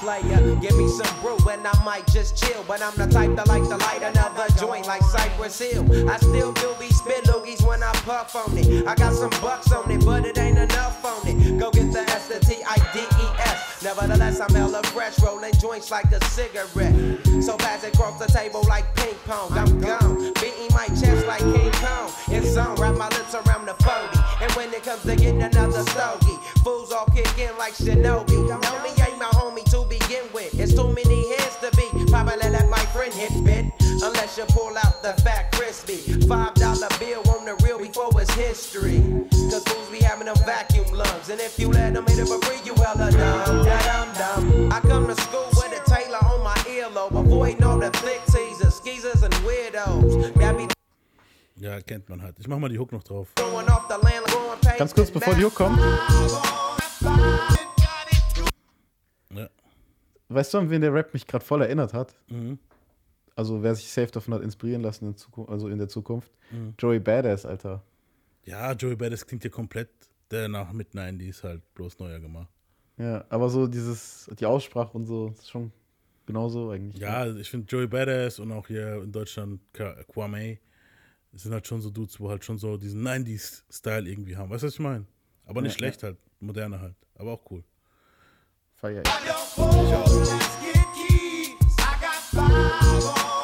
player. Give me some brew and I might just chill. But I'm the type that like to light another joint like Cypress Hill. I still do be spit loogies when I puff on it. I got some bucks on it, but it ain't enough on it. Go get the S, the T, I, D, E, S. Nevertheless, I'm hella fresh, rolling joints like a cigarette. So fast across the table like ping pong. I'm gone, beating my chest like King Kong. It's on, wrap my lips around the 40. And when it comes to getting another stogie, fools all kick in like Shinobi. Know me ain't my homie to begin with. It's too many hands to be. Probably let my friend hit bit. Unless you pull out the fat crispy. Five dollar bill on the real before it's history. Cause fools be having them vacuum lungs. And if you let them hit it for free, you hella dumb. Dum dum. I come to school with a Taylor on my earlobe. Avoiding all the thick teasers, skeezers, and weirdos. That be Ja, kennt man halt. Ich mach mal die Hook noch drauf. Ganz kurz, bevor die Hook kommt. Ja. Weißt du, an wen der Rap mich gerade voll erinnert hat? Mhm. Also, wer sich safe davon hat inspirieren lassen in, Zukunft, also in der Zukunft. Mhm. Joey Badass, Alter. Ja, Joey Badass klingt ja komplett der nach mit 90s halt bloß neuer gemacht. Ja, aber so dieses, die Aussprache und so, ist schon genauso eigentlich. Ja, ich finde Joey Badass und auch hier in Deutschland Ka- Kwame sind halt schon so Dudes, wo halt schon so diesen 90s-Style irgendwie haben. Weißt du, was ich meine? Aber nicht Ja, schlecht halt, moderne halt. Aber auch cool. Feier ich. Stuck and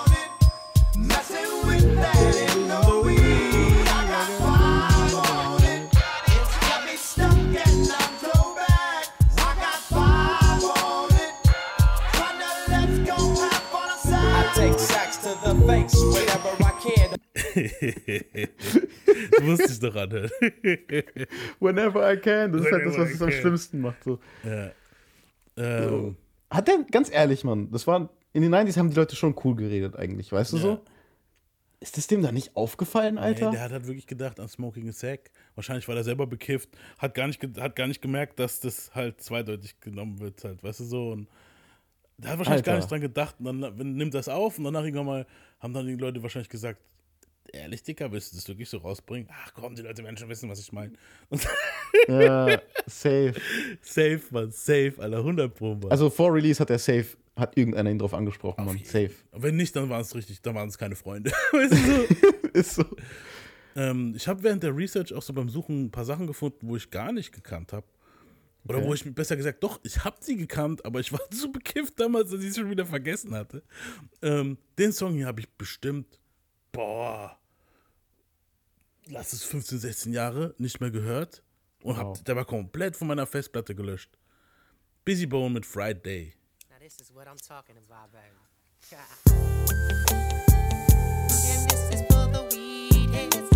das musste ich doch anhören. Whenever I can. Das ist halt das, Whenever was es am schlimmsten macht. So. ja. Ähm, Hat der, ganz ehrlich, Mann, das war, in den 90s haben die Leute schon cool geredet eigentlich, weißt du Ja. so? Ist das dem da nicht aufgefallen, Alter? Nee, der hat halt wirklich gedacht an Smoking a Sack. Wahrscheinlich war er selber bekifft, hat gar nicht, hat gar nicht gemerkt, dass das halt zweideutig genommen wird, halt, weißt du so. Und der hat wahrscheinlich gar Alter. nicht dran gedacht. Und dann nimmt das auf und danach irgendwann mal haben dann die Leute wahrscheinlich gesagt, ehrlich, Dicker, willst du das wirklich so rausbringen? Ach komm, die Leute werden schon wissen, was ich meine. Ja, (laughs) safe. safe, Mann, safe, Alter, 100 Pro, Mann. Also vor Release hat er safe, hat irgendeiner ihn drauf angesprochen, Mann. Safe. Wenn nicht, dann waren es richtig, dann waren es keine Freunde. (laughs) weißt du so? (laughs) Ist so. Ähm, ich habe während der Research auch so beim Suchen ein paar Sachen gefunden, wo ich gar nicht gekannt habe. Oder Okay. wo ich besser gesagt, doch, ich habe sie gekannt, aber ich war so bekifft damals, dass ich es schon wieder vergessen hatte. Ähm, den Song hier habe ich bestimmt, boah, lass es 15, 16 Jahre nicht mehr gehört. Und hab, Wow. der war komplett von meiner Festplatte gelöscht. Busy Bone mit Friday. Now this is what I'm talking about, baby. And this is for the weed.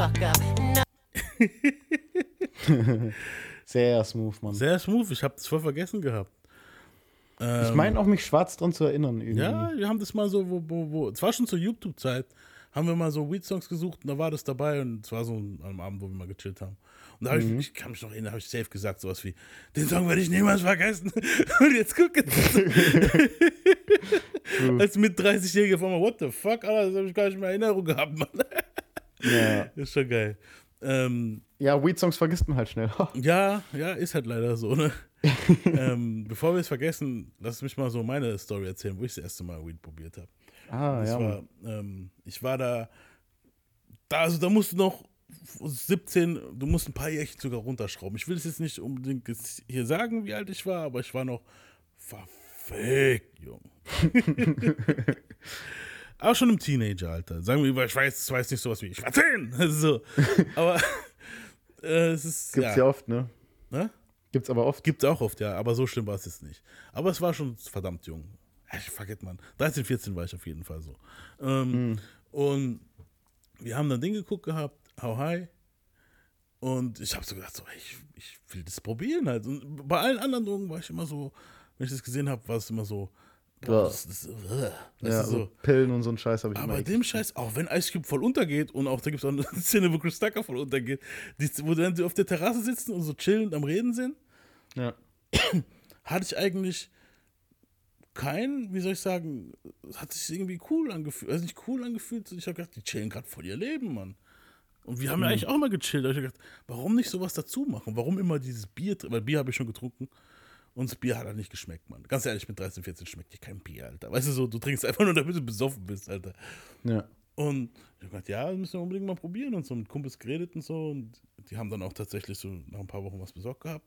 Up. No. (laughs) Sehr smooth, Mann. Sehr smooth, ich habe das voll vergessen gehabt. Ähm, ich meine auch, mich schwarz dran zu erinnern. Irgendwie. Ja, wir haben das mal so, wo, wo, wo, es war schon zur YouTube-Zeit, haben wir mal so Weed-Songs gesucht und da war das dabei und es war so am Abend, wo wir mal gechillt haben. Und da habe ich, ich kann mich noch erinnern, da habe ich safe gesagt, sowas wie, den Song werde ich niemals vergessen. (laughs) Und jetzt guck jetzt. (laughs) Als mit 30-Jähriger von mir, what the fuck, Alter, das habe ich gar nicht mehr in Erinnerung gehabt, Mann. Ja, (laughs) ist schon geil. Ähm, ja Weed-Songs vergisst man halt schnell. (laughs) ja, ja, ist halt leider so, ne? (laughs) ähm, bevor wir es vergessen, lass mich mal so meine Story erzählen, wo ich das erste Mal Weed probiert habe. ah, Das ja. war, ähm, ich war da, da, also da musst du noch 17, du musst ein paar Jährchen sogar runterschrauben. Ich will es jetzt nicht unbedingt hier sagen, wie alt ich war, aber ich war noch verfickt jung. Aber schon im Teenageralter. Sagen wir, ich weiß, ich weiß nicht sowas wie, ich war (laughs) 10. so. Aber (laughs) äh, es ist, Gibt's ja. oft, ne? Ne? Gibt's aber oft. Gibt es auch oft, ja, aber so schlimm war es jetzt nicht. Aber es war schon verdammt jung. Ja, Ich vergesse man. 13, 14 war ich auf jeden Fall so. Ähm, Und wir haben dann Ding geguckt gehabt, How High. Und ich habe so gedacht, so, ey, ich, ich will das probieren halt. Und bei allen anderen Drogen war ich immer so, wenn ich das gesehen habe, war es immer so, boah, Ja. das, das, äh, weißt Ja, du, so. Pillen und so ein Scheiß habe ich Aber bei dem Scheiß, auch wenn Ice Cube voll untergeht und auch da gibt es auch eine (laughs) Szene, wo Chris Tucker voll untergeht, die, wo dann sie auf der Terrasse sitzen und so chillend am Reden sind, Ja. (clears throat) hatte ich eigentlich kein, wie soll ich sagen, hat sich irgendwie cool angefühlt, also nicht cool angefühlt, ich habe gedacht, die chillen gerade voll ihr Leben, Mann. Und wir haben ja eigentlich auch mal gechillt, da hab ich gedacht, warum nicht sowas dazu machen? Warum immer dieses Bier, weil Bier habe ich schon getrunken und das Bier hat halt nicht geschmeckt, Mann. Ganz ehrlich, mit 13, 14 schmeckt dir kein Bier, Alter. Weißt du so, du trinkst einfach nur, damit du besoffen bist, Alter. ja. Und ich hab gedacht, ja, das müssen wir unbedingt mal probieren und so mit Kumpels geredet und so. Und die haben dann auch tatsächlich so nach ein paar Wochen was besorgt gehabt.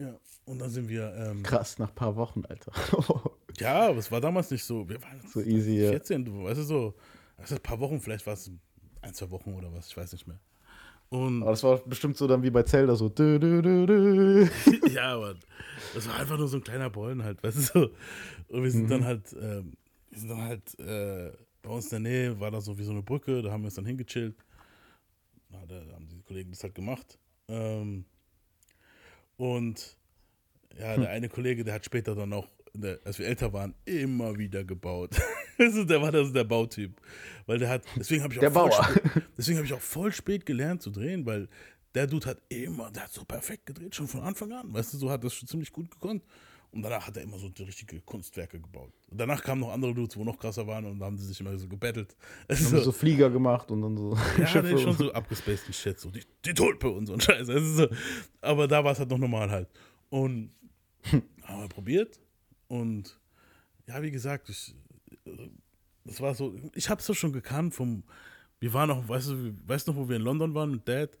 Ja, und dann sind wir, ähm, Krass, nach ein paar Wochen, Alter. (laughs) ja, aber es war damals nicht so, wir waren So easy, ja. 14, du weißt du so, also ein paar Wochen, vielleicht war es ein, zwei Wochen oder was, ich weiß nicht mehr. Und Aber das war bestimmt so dann wie bei Zelda, so. Dü, dü, dü, (laughs) ja, aber das war einfach nur so ein kleiner Bollen halt, weißt du so. Und wir sind Mhm. dann halt, ähm, wir sind dann halt, äh, bei uns in der Nähe war da so wie so eine Brücke, da haben wir uns dann hingechillt. Na, da haben die Kollegen das halt gemacht. Ähm, und ja, Hm. der eine Kollege, der hat später dann auch, der, als wir älter waren, immer wieder gebaut. (laughs) also der war das der Bautyp. Weil der hat, deswegen habe ich auch Der voll Bauer. spät, (laughs) deswegen habe ich auch voll spät gelernt zu drehen, weil der Dude hat immer, der hat so perfekt gedreht, schon von Anfang an. Weißt du, so hat das schon ziemlich gut gekonnt. Und danach hat er immer so richtige Kunstwerke gebaut. Und danach kamen noch andere Dudes, wo noch krasser waren und da haben die sich immer so gebettelt. Ist (laughs) Haben so, Flieger gemacht und dann so ja, nee, schon so abgespaceden Shit, so die, die Tulpe und so ein Scheiß. Es ist so, aber da war es halt noch normal halt. Und haben wir probiert und ja, wie gesagt, ich, das war so, ich hab's doch schon gekannt vom, wir waren noch, weißt du, weißt du noch, wo wir in London waren mit Dad?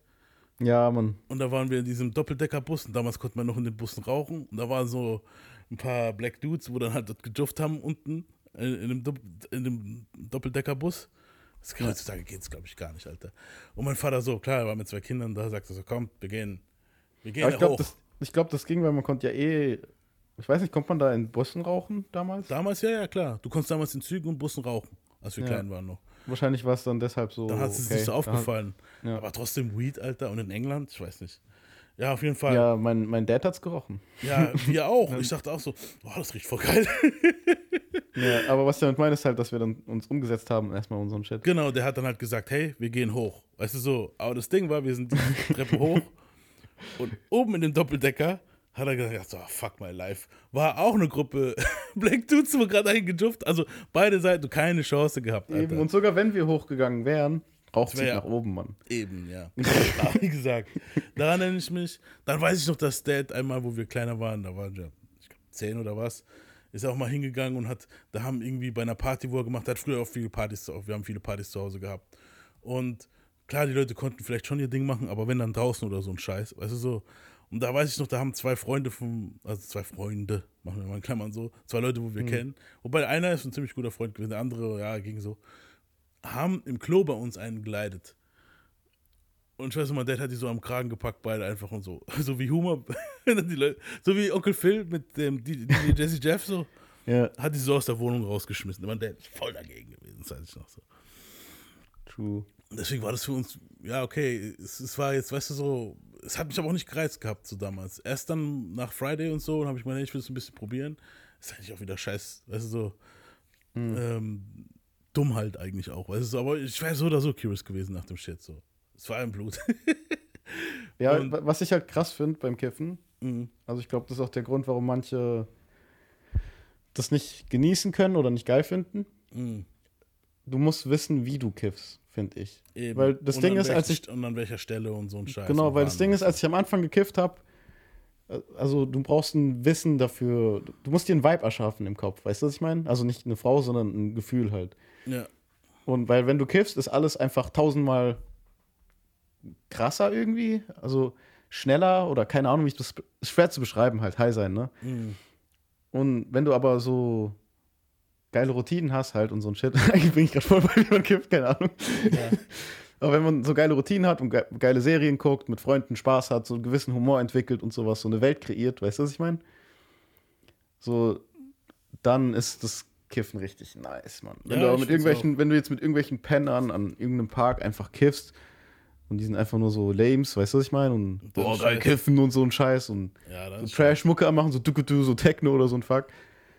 Ja, Mann. Und da waren wir in diesem Doppeldeckerbus und damals konnte man noch in den Bussen rauchen. Und da waren so ein paar Black Dudes, wo dann halt dort gejufft haben unten in, dem, in dem Doppeldeckerbus. Das kann, heutzutage geht es, glaube ich, gar nicht, Alter. Und mein Vater so, klar, er war mit zwei Kindern da, sagte so, komm, wir gehen, wir gehen Aber ich glaube, hoch. das, ich glaub, das ging, weil man konnte ja eh. Ich weiß nicht, kommt man da in Bussen rauchen damals? Damals, ja, ja, klar. Du konntest damals in Zügen und Bussen rauchen, als wir Ja. klein waren noch. Wahrscheinlich war es dann deshalb so. Da hat es okay. nicht so aufgefallen. ja. Aber trotzdem Weed, Alter, und in England, ich weiß nicht. Ja, auf jeden Fall. Ja, mein, mein Dad hat's gerochen. Ja, wir (laughs) auch. Ich dachte auch so, oh, das riecht voll geil. (laughs) Ja, aber was ich damit meine, ist halt, dass wir dann uns umgesetzt haben, erstmal unseren Shit. Genau, der hat dann halt gesagt, hey, wir gehen hoch. Weißt du so, aber das Ding war, wir sind die Treppe (laughs) hoch und oben in dem Doppeldecker hat er gesagt, so, fuck my life. War auch eine Gruppe (laughs) Black Dudes, wo gerade eingejufft. Also beide Seiten keine Chance gehabt, Alter. Eben, und sogar wenn wir hochgegangen wären, raucht wär sich nach oben, Mann. Eben, ja. (laughs) (laughs) Wie gesagt, daran erinnere ich mich. Dann weiß ich noch, dass Dad einmal, wo wir kleiner waren, da waren wir, ich glaube, zehn oder was, ist auch mal hingegangen und hat, da haben irgendwie bei einer Party, wo er gemacht hat, früher auch viele Partys, wir haben viele Partys zu Hause gehabt. Und klar, die Leute konnten vielleicht schon ihr Ding machen, aber wenn dann draußen oder so ein Scheiß, weißt du so. Und da weiß ich noch, da haben zwei Freunde vom, also zwei Freunde, machen wir mal in Klammern so, zwei Leute, wo wir kennen. Wobei einer ist ein ziemlich guter Freund gewesen, der andere, ja, ging so haben im Klo bei uns einen geleitet. Und ich weiß noch mal, Dad hat die so am Kragen gepackt, beide einfach und so. (laughs) So wie Humor, (laughs) so wie Onkel Phil mit dem DJ Jesse Jeff so, (laughs) Ja, hat die so aus der Wohnung rausgeschmissen. Aber Dad ist voll dagegen gewesen, das weiß ich noch so. true. Deswegen war das für uns, ja, okay, es, es war jetzt, weißt du, so, es hat mich aber auch nicht gereizt gehabt, so damals. Erst dann nach Friday und so, und habe ich gemeint, ich will es ein bisschen probieren. Ist eigentlich auch wieder scheiß, weißt du, so, ähm, dumm halt eigentlich auch, weißt du, aber ich wäre so oder so curious gewesen nach dem Shit, so. Es war im Blut. (laughs) Ja, Und- wa- was ich halt krass finde beim Kiffen, Mhm. also ich glaube, das ist auch der Grund, warum manche das nicht genießen können oder nicht geil finden. Mhm. Du musst wissen, wie du kiffst, finde ich. Eben. Weil das Und Ding ist, als ich Und an welcher Stelle und so ein Scheiß. Genau, weil das Ding ist, als ich am Anfang gekifft habe, also du brauchst ein Wissen dafür, du musst dir einen Vibe erschaffen im Kopf, weißt du, was ich meine? Also nicht eine Frau, sondern ein Gefühl halt. Ja, Und weil wenn du kiffst, ist alles einfach tausendmal krasser irgendwie, also schneller oder keine Ahnung, wie ich das, ist schwer zu beschreiben halt, high sein, ne? Mhm. Und wenn du aber so geile Routinen hast halt und so ein Shit, (laughs) eigentlich bin ich gerade voll bei wie man kifft, keine Ahnung. (laughs) Aber wenn man so geile Routinen hat und ge geile Serien guckt, mit Freunden Spaß hat, so einen gewissen Humor entwickelt und sowas, so eine Welt kreiert, weißt du, was ich meine? So, dann ist das Kiffen richtig nice, Mann. Wenn Ja, du mit irgendwelchen, wenn du jetzt mit irgendwelchen Pennern an irgendeinem Park einfach kiffst und die sind einfach nur so lames, weißt du, was ich meine? Und boah, geil kiffen und so ein Scheiß und ja so Trash-Mucke machen, so Dukutu, so Techno oder so ein Fuck.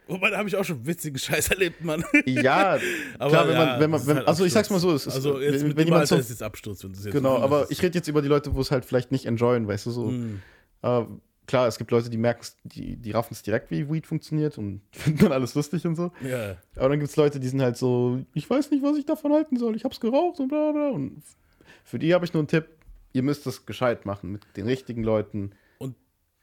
Wobei, da habe ich auch schon witzigen Scheiß (laughs) erlebt, Mann. Ja, (laughs) Aber klar, wenn ja, man, wenn man, wenn, halt also ich sag's mal so, es ist, Also jetzt wenn, wenn jemand so, ist jetzt Absturz, wenn jetzt genau, aber ich rede jetzt über die Leute, wo es halt vielleicht nicht enjoyen, weißt du, so. Mhm. Aber klar, es gibt Leute, die merken die, die raffen es direkt, wie Weed funktioniert und (laughs) finden dann alles lustig und so. Ja, Aber dann gibt es Leute, die sind halt so, ich weiß nicht, was ich davon halten soll, ich hab's geraucht und bla bla. Und für die habe ich nur einen Tipp, ihr müsst das gescheit machen, mit den richtigen Leuten,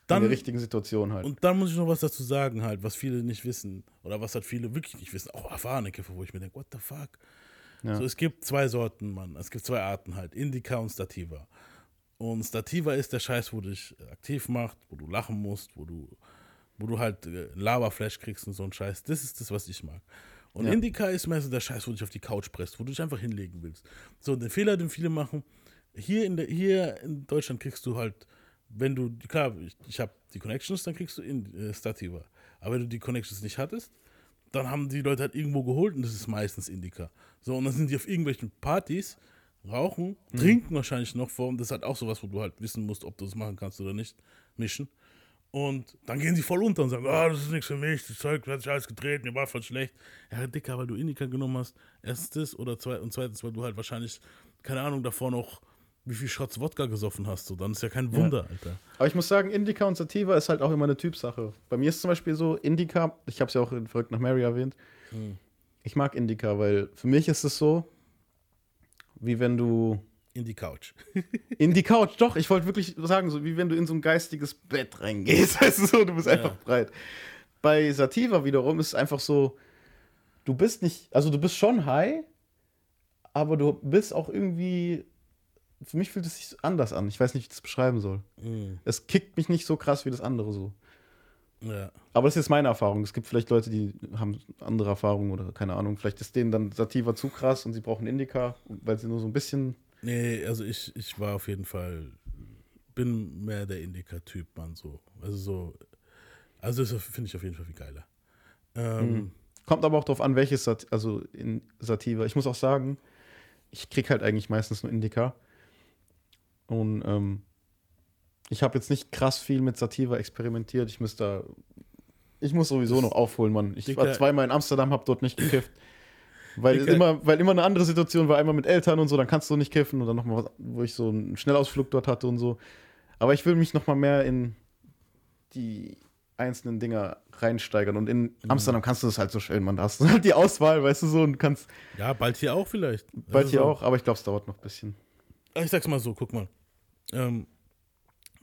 und in dann, der richtigen Situation halt. und dann muss ich noch was dazu sagen, halt, was viele nicht wissen. Oder was halt viele wirklich nicht wissen. Auch erfahrene Kiffer, wo ich mir denke, what the fuck? Ja. So, es gibt zwei Sorten, Mann. Es gibt zwei Arten halt. Indica und Stativa. Und Stativa ist der Scheiß, wo dich aktiv macht, wo du lachen musst, wo du, wo du halt äh, Laberflash kriegst und so ein Scheiß. Das ist das, was ich mag. Und Ja. Indica ist mehr so der Scheiß, wo du dich auf die Couch presst, wo du dich einfach hinlegen willst. So, den Fehler, den viele machen, hier in, der, hier in Deutschland kriegst du halt, wenn du, klar, ich, ich habe die Connections, dann kriegst du in, äh, Stativa. Aber wenn du die Connections nicht hattest, dann haben die Leute halt irgendwo geholt und das ist meistens Indica. So, und dann sind die auf irgendwelchen Partys, rauchen, trinken wahrscheinlich noch vor. Und das ist halt auch sowas, wo du halt wissen musst, ob du das machen kannst oder nicht, mischen. Und dann gehen sie voll unter und sagen, ah, das ist nichts für mich, das Zeug hat sich alles gedreht, mir war voll schlecht. Ja, Dicker, weil du Indica genommen hast, erstens oder zwei, und zweitens, weil du halt wahrscheinlich, keine Ahnung, davor noch wie viel Shots Wodka gesoffen hast du, dann ist ja kein Wunder, Alter. Aber ich muss sagen, Indica und Sativa ist halt auch immer eine Typsache. Bei mir ist zum Beispiel so, Indica, ich habe es ja auch in Verrückt nach Mary erwähnt, ich mag Indica, weil für mich ist es so, wie wenn du In die Couch. (laughs) in die Couch, doch, ich wollte wirklich sagen, so wie wenn du in so ein geistiges Bett reingehst, (laughs) weißt du so, du bist einfach breit. Bei Sativa wiederum ist es einfach so, du bist nicht, also du bist schon high, aber du bist auch irgendwie, für mich fühlt es sich anders an. Ich weiß nicht, wie ich das beschreiben soll. Es kickt mich nicht so krass wie das andere so. Ja. Aber das ist meine Erfahrung. Es gibt vielleicht Leute, die haben andere Erfahrungen oder keine Ahnung. Vielleicht ist denen dann Sativa zu krass und sie brauchen Indica, weil sie nur so ein bisschen. Nee, also ich, ich war auf jeden Fall, bin mehr der Indica-Typ, Mann, so. Also so, also das finde ich auf jeden Fall viel geiler. Ähm, Kommt aber auch darauf an, welches Sat also in Sativa. Ich muss auch sagen, ich krieg halt eigentlich meistens nur Indica. Und ähm, ich habe jetzt nicht krass viel mit Sativa experimentiert. Ich müsste da. Ich muss sowieso noch aufholen, Mann. Ich war Dicker- zweimal in Amsterdam, hab dort nicht gekifft. Weil Dicker- immer, weil immer eine andere Situation war, einmal mit Eltern und so, dann kannst du nicht kiffen und dann nochmal wo ich so einen Schnellausflug dort hatte und so. Aber ich will mich nochmal mehr in die einzelnen Dinger reinsteigern. Und in Amsterdam kannst du das halt so schön, man. Da hast du halt (laughs) die Auswahl, weißt du so, und kannst ja, bald hier auch vielleicht. bald Also hier so. auch, aber ich glaube, es dauert noch ein bisschen. Ich sag's mal so, guck mal. Ähm,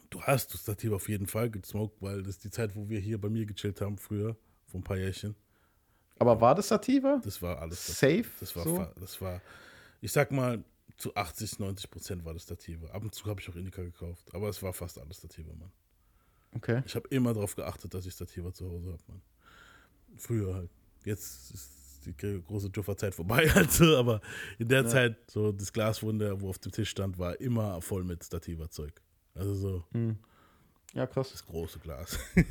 du hast das Sativa auf jeden Fall gesmoked, weil das ist die Zeit, wo wir hier bei mir gechillt haben, früher, vor ein paar Jährchen. Aber war das Sativa? Das war alles. Safe? Das war, so? das war, ich sag mal, zu 80, 90 Prozent war das Stative. Ab und zu habe ich auch Indica gekauft, aber es war fast alles Stative, Mann. Okay. Ich habe immer darauf geachtet, dass ich Stativa zu Hause habe, Mann. Früher halt. Jetzt ist die große Juffa-Zeit vorbei, (laughs) also, aber in der Zeit, so das Glaswunder, wo auf dem Tisch stand, war immer voll mit Stativa-Zeug. Also so Ja, krass. das große Glas. (laughs)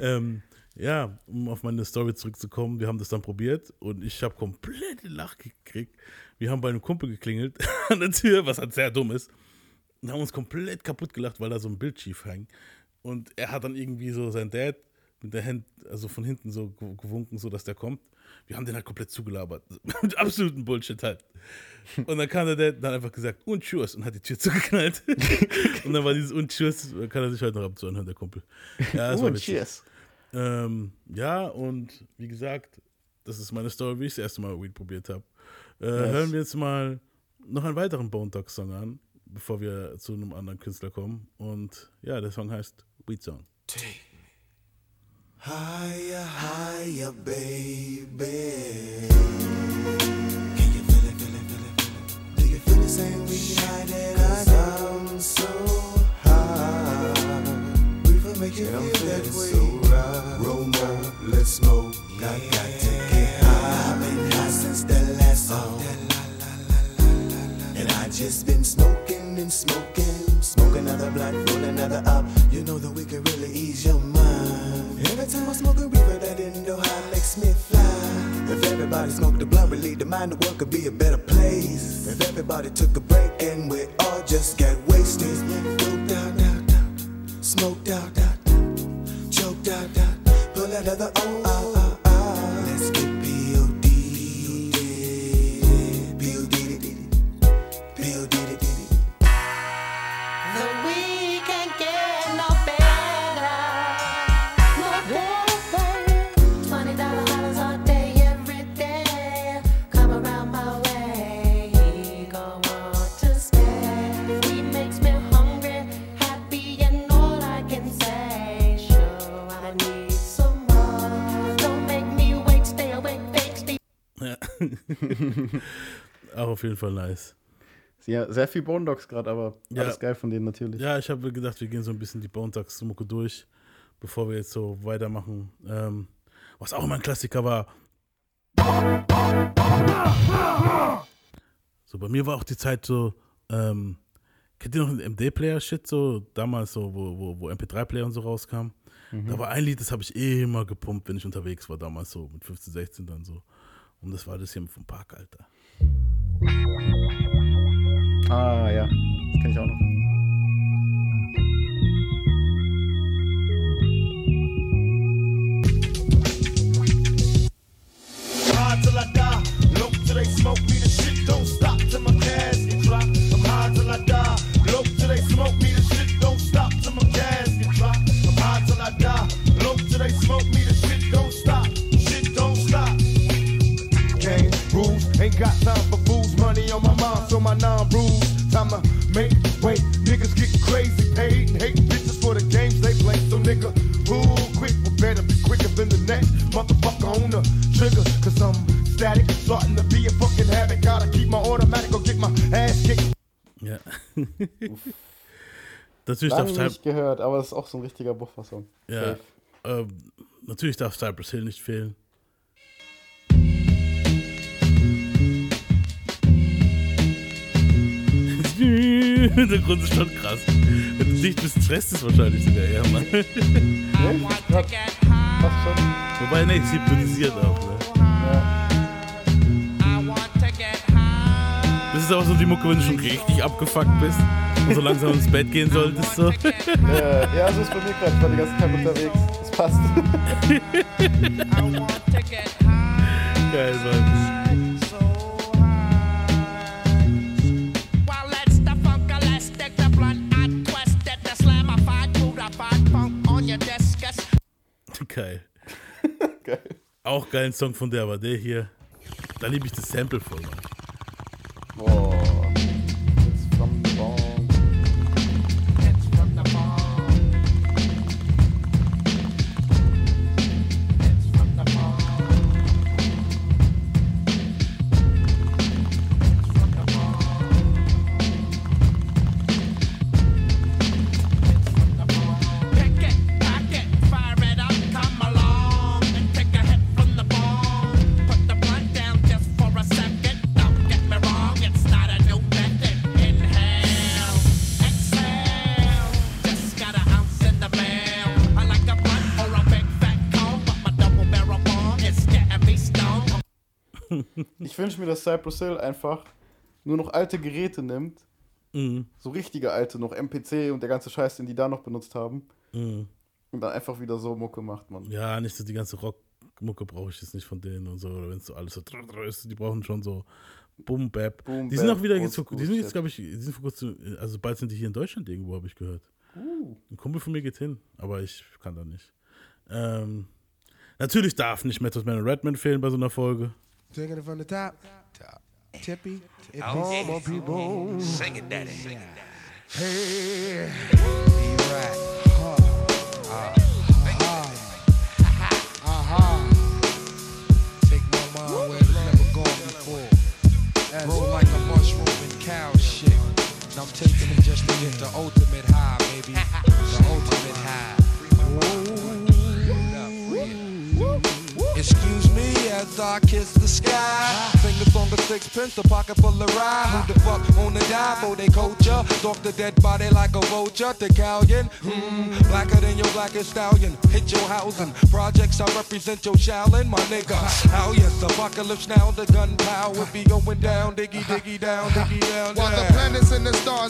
ähm, ja, um auf meine Story zurückzukommen, wir haben das dann probiert und ich habe komplett Lach gekriegt. Wir haben bei einem Kumpel geklingelt (laughs) an der Tür, was halt sehr dumm ist. Und haben uns komplett kaputt gelacht, weil da so ein Bild schief hängt. Und er hat dann irgendwie so sein Dad mit der Hand, also von hinten so gew- gewunken, so dass der kommt. Wir haben den halt komplett zugelabert. (laughs) mit absoluten Bullshit halt. Und dann kam der Dad dann einfach gesagt, und tschüss, und hat die Tür (laughs) zugeknallt. und dann war dieses und tschüss, kann er sich heute noch ab und zu anhören, der Kumpel. Ja, das war Oh, witzig. cheers. Ähm, ja, und wie gesagt, das ist meine Story, wie ich das erste Mal Weed probiert habe. Äh, Hören wir jetzt mal noch einen weiteren Bone Talk Song an, bevor wir zu einem anderen Künstler kommen. Und ja, der Song heißt Weed Song. Higher, higher, baby. Auf jeden Fall nice. Ja, sehr viel Bone Dogs gerade, aber Ja. alles geil von denen natürlich. Ja, ich habe gedacht, wir gehen so ein bisschen die Bone Talks Mucke durch, bevor wir jetzt so weitermachen. Ähm, was auch immer ein Klassiker war. So, bei mir war auch die Zeit so, ähm, kennt ihr noch den MD-Player-Shit, so damals so, wo, wo, wo MP3-Player und so rauskam? Da war ein Lied, das habe ich immer gepumpt, wenn ich unterwegs war, damals so mit 15, 16 dann so. Und das war das hier vom Park, Alter. Ah, ja. Das kenne ich auch noch. Natürlich darf Lange Cypress, nicht gehört, aber das ist auch so ein richtiger Buffer-Song. ja, ähm, natürlich darf Cypress Hill nicht fehlen. (laughs) Der Grund ist schon krass. Wenn du dicht bist, stresst es wahrscheinlich sogar eher, Mann. Echt? Grad, fast schon. Wobei, ne, sie hypnotisiert auch, ne? Das ist aber so die Mucke, wenn du schon richtig abgefuckt bist so langsam ins Bett gehen solltest, so. Äh, ja, so ist bei mir gerade. Ich war den ganzen Tag unterwegs. Das passt. Geil, Mann. Geil. Geil. Auch geilen Song von der, aber der hier, da liebe ich das Sample voll. Boah. Ich mir, dass Cypress Hill einfach nur noch alte Geräte nimmt. Mhm. So richtige alte, noch MPC und der ganze Scheiß, den die da noch benutzt haben. Mhm. Und dann einfach wieder so Mucke macht, man. Ja, nicht so die ganze Rockmucke brauche ich jetzt nicht von denen und so. Oder wenn es so alles so ist, die brauchen schon so Boom Bap. Boom, die sind Bap, auch wieder jetzt, die sind jetzt, glaube ich, die sind vor kurzem, also bald sind die hier in Deutschland irgendwo, habe ich gehört. Uh. Ein Kumpel von mir geht hin, aber ich kann da nicht. Ähm, natürlich darf nicht Method Man und Redman fehlen bei so einer Folge. Taking it from the top. Top. Tippy. It boom, more people. Sing it, daddy. Hey. Be right. Huh. Uh, uh-huh. Take my mind where it's never gone before. Roll like a mushroom and cow shit. And I'm taking it just to get the ultimate high, baby. The ultimate high. Excuse me as I kiss the sky. Fingers on the sixpence, a pocket full of rye. Who the fuck wanna die for they culture? Stalk the dead body like a vulture. The Callion, hmm, blacker than your blackest stallion. Hit your housing. Projects, I represent your Shaolin, my nigga. How yes, apocalypse now, the gunpowder be going down, diggy, diggy down, diggy down. While the planets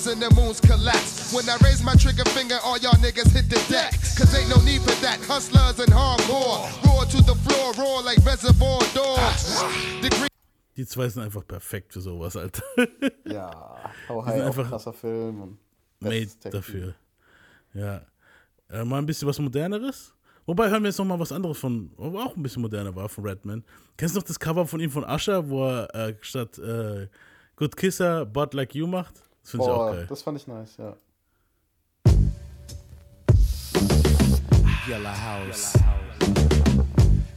stars and the moons collapse. When I raise my trigger finger, all y'all niggas hit the deck. Cause ain't no need for that. Hustlers and hardcore. Roar to the floor, roar like reservoir dogs. Degree Die zwei sind einfach perfekt für sowas, Alter. Ja, (laughs) How Die High sind auch einfach krasser Film. Und made dafür. Ja. Äh, mal ein bisschen was Moderneres. Wobei hören wir jetzt noch mal was anderes von, wo auch ein bisschen moderner war, von Redman. Kennst du noch das Cover von ihm von Usher, wo er äh, statt äh, Good Kisser Bud Like You macht? Das finde ich auch Boah, geil. das fand ich nice, ja. Yellow House.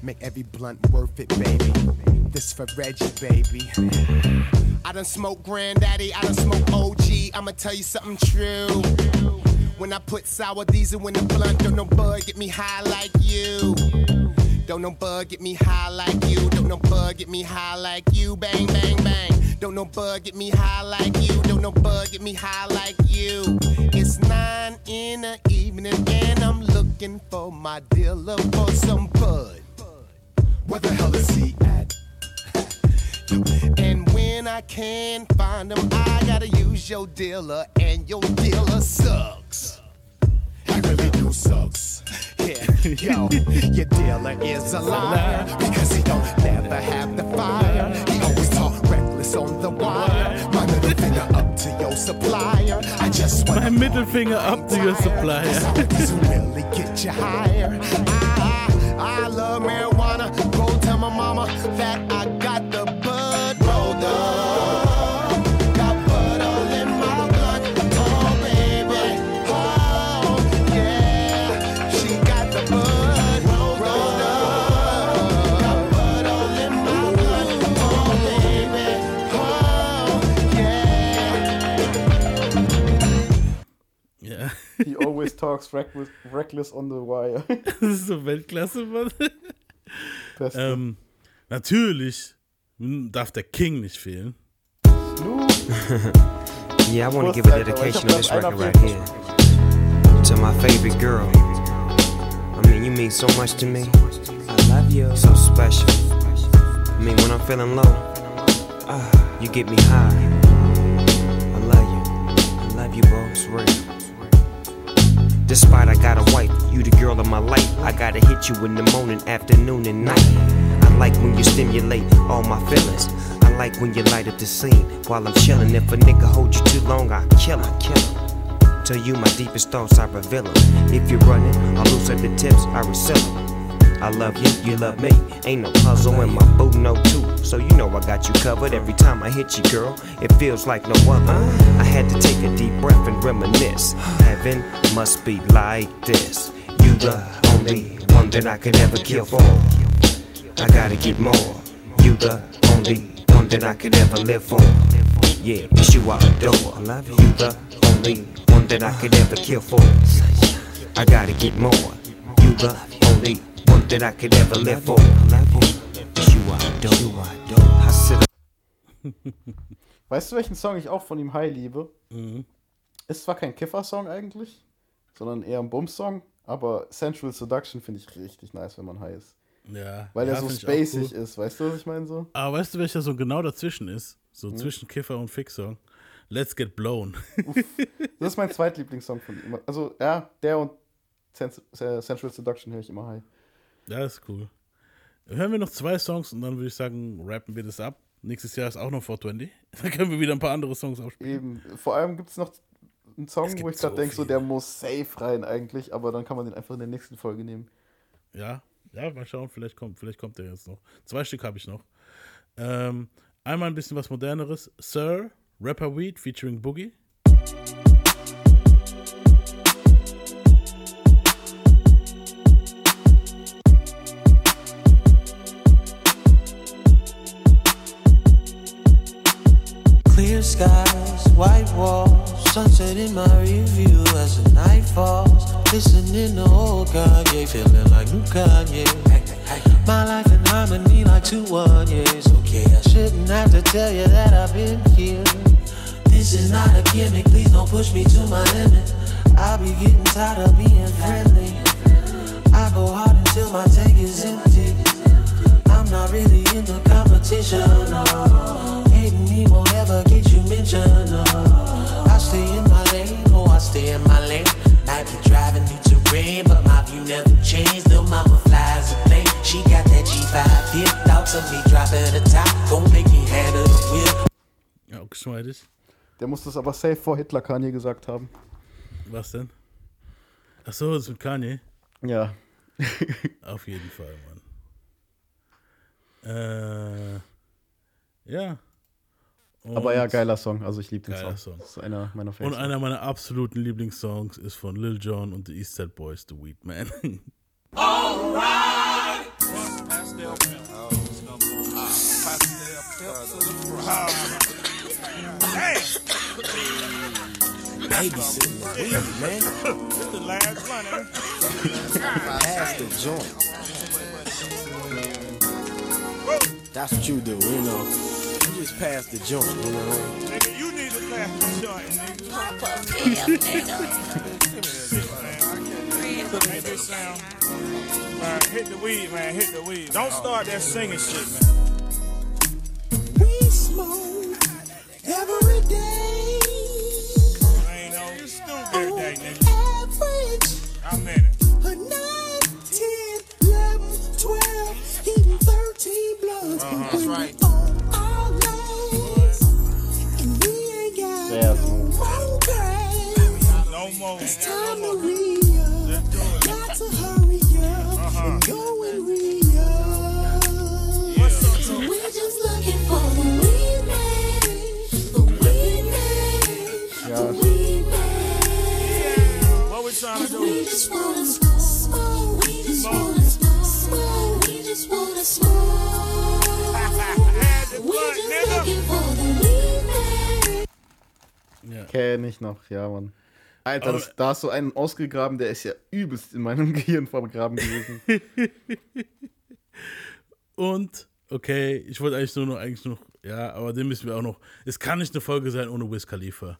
Make every blunt worth it, baby. This for Reggie, baby. I done smoke granddaddy, I done smoke OG. I'ma tell you something true. When I put sour diesel in the blunt, don't no bud get me high like you. Don't no bud get me high like you. Don't no bud get me high like you. Bang, bang, bang. Don't no bud get me high like you. Don't no bud get me high like you. It's nine in the evening and I'm looking for my dealer for some bud. Where the hell is he at? And when I can't find him, I gotta use your dealer, and your dealer sucks. He really do sucks. Yeah, yo, your dealer is a liar because he don't never have the fire. He always talk reckless on the wire. My middle finger up to your supplier. I just want Mein Mittelfinger up to your supplier. This will really get you higher. I, I, I love marijuana. Go tell my mama that I Talks, Reckless, Reckless on the Wire. (laughs) (laughs) Das ist so Weltklasse, Mann. Beste. ähm, natürlich darf der King nicht fehlen. (laughs) Yeah, I want to give a dedication Ich of this record right here to my favorite girl. I mean, you mean so much to me. I love you. So special. I mean, when I'm feeling low, ah, you get me high. I love you. I love you, bro. It's real. Despite I got a wife, you the girl of my life. I gotta hit you in the morning, afternoon, and night. I like when you stimulate all my feelings. I like when you light up the scene while I'm chilling. If a nigga hold you too long, I kill him, kill him. To you, my deepest thoughts I reveal 'em. If you're running, I lose at the tips, I reseal 'em. I love you, you love me. Ain't no puzzle in my boot, no two. So you know I got you covered every time I hit you, girl. It feels like no other. I had to take a deep breath and reminisce. Heaven must be like this. You the only one that I could ever kill for. I gotta get more. You the only one that I could ever live for. Yeah, it's you I adore. I love you. You the only one that I could ever kill for. I gotta get more. You the only that I could ever live for. Weißt du, welchen Song ich auch von ihm high liebe? Mhm. Ist zwar kein Kiffer-Song eigentlich, sondern eher ein Bums-Song, aber Sensual Seduction finde ich richtig nice, wenn man high ist. Ja. Weil ja, er so spacig cool. ist, weißt du, was ich meine so? Aber weißt du, welcher so genau dazwischen ist? So Hm? zwischen Kiffer und Fix-Song? Let's Get Blown. Das ist mein (laughs) zweitlieblingssong von ihm. Also, ja, der und Sensual Seduction höre ich immer high. Ja, ist cool. Hören wir noch zwei Songs und dann würde ich sagen, rappen wir das ab. Nächstes Jahr ist auch noch 420. (laughs) Dann können wir wieder ein paar andere Songs aufspielen. Eben, vor allem gibt es noch einen Song, wo ich gerade so denke, so der muss safe rein eigentlich, aber dann kann man den einfach in der nächsten Folge nehmen. Ja, ja, mal schauen, vielleicht kommt, vielleicht kommt der jetzt noch. Zwei Stück habe ich noch. Ähm, einmal ein bisschen was moderneres. Sir, Rapper Weed featuring Boogie. Skies, white walls, sunset in my review as the night falls. Listening to old Kanye, feeling like new Kanye. My life in harmony like two one years. Okay, I shouldn't have to tell you that I've been here. This is not a gimmick, please don't push me to my limit. I'll be getting tired of being friendly. I go hard until my tank is empty. I'm not really in the competition. No. Won't ever get you mentioned. No. I stay in my lane, oh, I stay in my lane. I be driving new terrain, but my view never changed. Lil' mama flies a plane. She got that G5 hip. Thoughts of me dropping the top. Gon' make me handle the wheel. Ja, geschmeidig. Der muss das aber safe vor Hitler Kanye gesagt haben. Was denn? Ach so, das ist mit Kanye. Ja. (laughs) Auf jeden Fall, Mann. Äh, ja. Aber ja, Und- geiler Song. Also ich liebe den Song. Song. Das ist einer meiner Und Favorites. einer meiner absoluten Lieblingssongs ist von Lil Jon und the East Side Boys, The Weed Man. (laughs) Babysitting the weed, man. (laughs) The last one, Pass the joint. That's what you do, you know. You just pass the joint, you know. Nigga, you need to pass the joint, nigga. (laughs) Make this sound. Man, hit the weed, man. Hit the weed. Don't start that singing shit, man. We smoke every day. Ain't no you stupid day, nigga. Average How many? a 9, 10, 11, 12, even 13 blunts. Uh-huh. That's right. Ja. Kenn ich noch, ja, Mann. Alter, das, da hast du einen ausgegraben, der ist ja übelst in meinem (laughs) Gehirn vergraben gewesen. (laughs) Und, okay, ich wollte eigentlich nur noch, eigentlich noch, ja, aber den müssen wir auch noch. Es kann nicht eine Folge sein ohne Wiz Khalifa.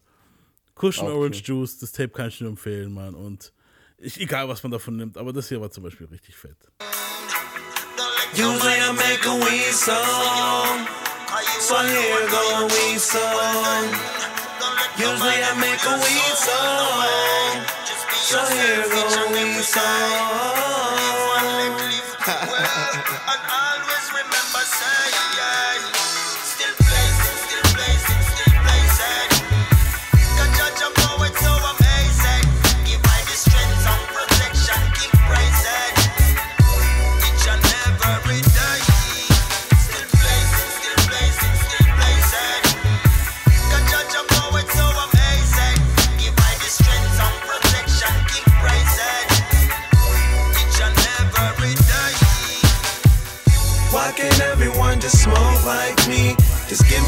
Cushion Auch Orange. Juice, das Tape kann ich nur empfehlen, Mann. Und ich, egal, was man davon nimmt, aber das hier war zum Beispiel richtig fett. Usually I make a weed song. So here go a weed song. Usually I make a weed song. So here go a weed song. (laughs) and always remember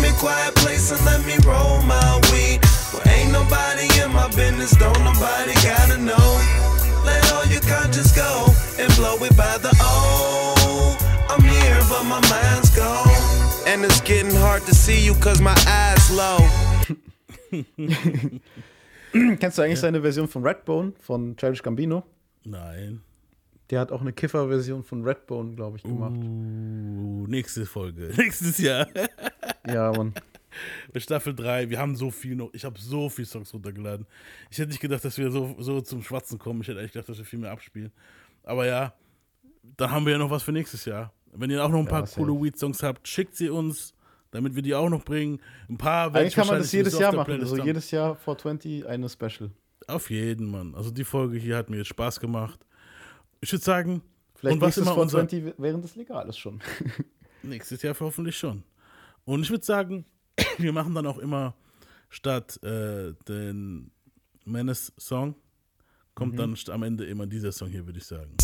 me quiet place and let me roll my weed. Well, ain't nobody in my business, don't nobody gotta know. Let all your conscience go and blow it by the O. I'm here, but my mind's gone. And it's getting hard to see you cause my eyes low. (laughs) Kennst du eigentlich seine Version von Redbone von Childish Gambino? Nein. Der hat auch eine Kiffer-Version von Redbone, glaube ich, gemacht. Uh, nächste Folge. (laughs) Nächstes Jahr. Ja, Mann. (laughs) Staffel 3, wir haben so viel noch, ich habe so viele Songs runtergeladen. Ich hätte nicht gedacht, dass wir so, so zum Schwatzen kommen. Ich hätte eigentlich gedacht, dass wir viel mehr abspielen. Aber ja, dann haben wir ja noch was für nächstes Jahr. Wenn ihr auch noch ein paar Ja, safe. coole Weed-Songs habt, schickt sie uns, damit wir die auch noch bringen. Ein paar Eigentlich ich kann man das jedes Jahr machen. Playlist Also jedes Jahr 420 eine Special. Auf jeden, Mann. Also die Folge hier hat mir jetzt Spaß gemacht. Ich würde sagen, Vielleicht und was immer unser 420 während es legal ist schon. (laughs) nächstes Jahr hoffentlich schon. Und ich würde sagen, (clears throat) wir machen dann auch immer statt äh, den Menace-Song, kommt Mhm. dann am Ende immer dieser Song hier, würde ich sagen.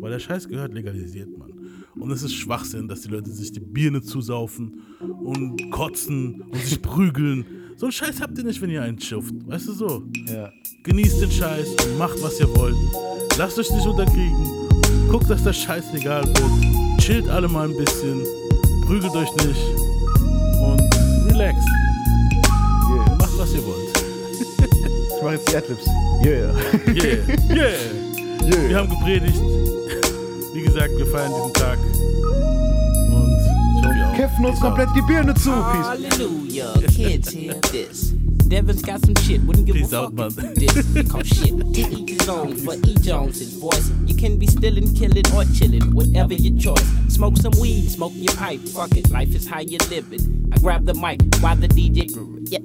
Weil der Scheiß gehört legalisiert, Mann. Und es ist Schwachsinn, dass die Leute sich die Birne zusaufen und kotzen und sich prügeln. So einen Scheiß habt ihr nicht, wenn ihr einen schufft. Weißt du so? Ja. Genießt den Scheiß und macht, was ihr wollt. Lasst euch nicht unterkriegen. Guckt, dass der Scheiß legal wird. Chillt alle mal ein bisschen. Prügelt euch nicht. Und relaxt. Yeah. Macht, was ihr wollt. (laughs) Ich mache jetzt die Adlibs. Yeah. Yeah, yeah. (laughs) Yeah. Wir haben gepredigt. Wie gesagt, wir feiern diesen Tag. Und ich hoffe, ihr auch. Kämpfen uns komplett die Birne zu. Peace. Hallelujah, kids hear this. Devin's got some shit, wouldn't give Peace a out, fuck if you this. Cause shit, each his own, for each owns his voice. You can be stealing, killing, or chilling, whatever your choice. Smoke some weed, smoke your pipe, fuck it, life is how you live it. I grab the mic while the DJ yeah,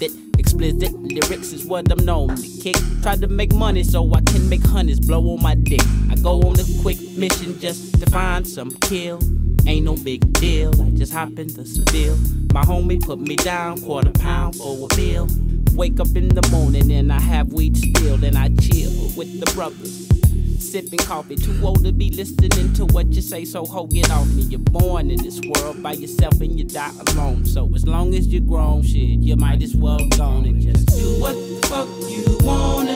it. Explicit lyrics is what I'm known to kick. Try to make money so I can make honeys blow on my dick. I go on a quick mission just to find some kill. Ain't no big deal, I just hop in the Seville. My homie put me down, quarter pound for a meal. Wake up in the morning and I have weed still, and I chill with the brothers. Sipping coffee, too old to be listening to what you say, so ho, get off me. You're born in this world by yourself and you die alone. So as long as you're grown, shit, you might as well go and just do what the fuck you wanna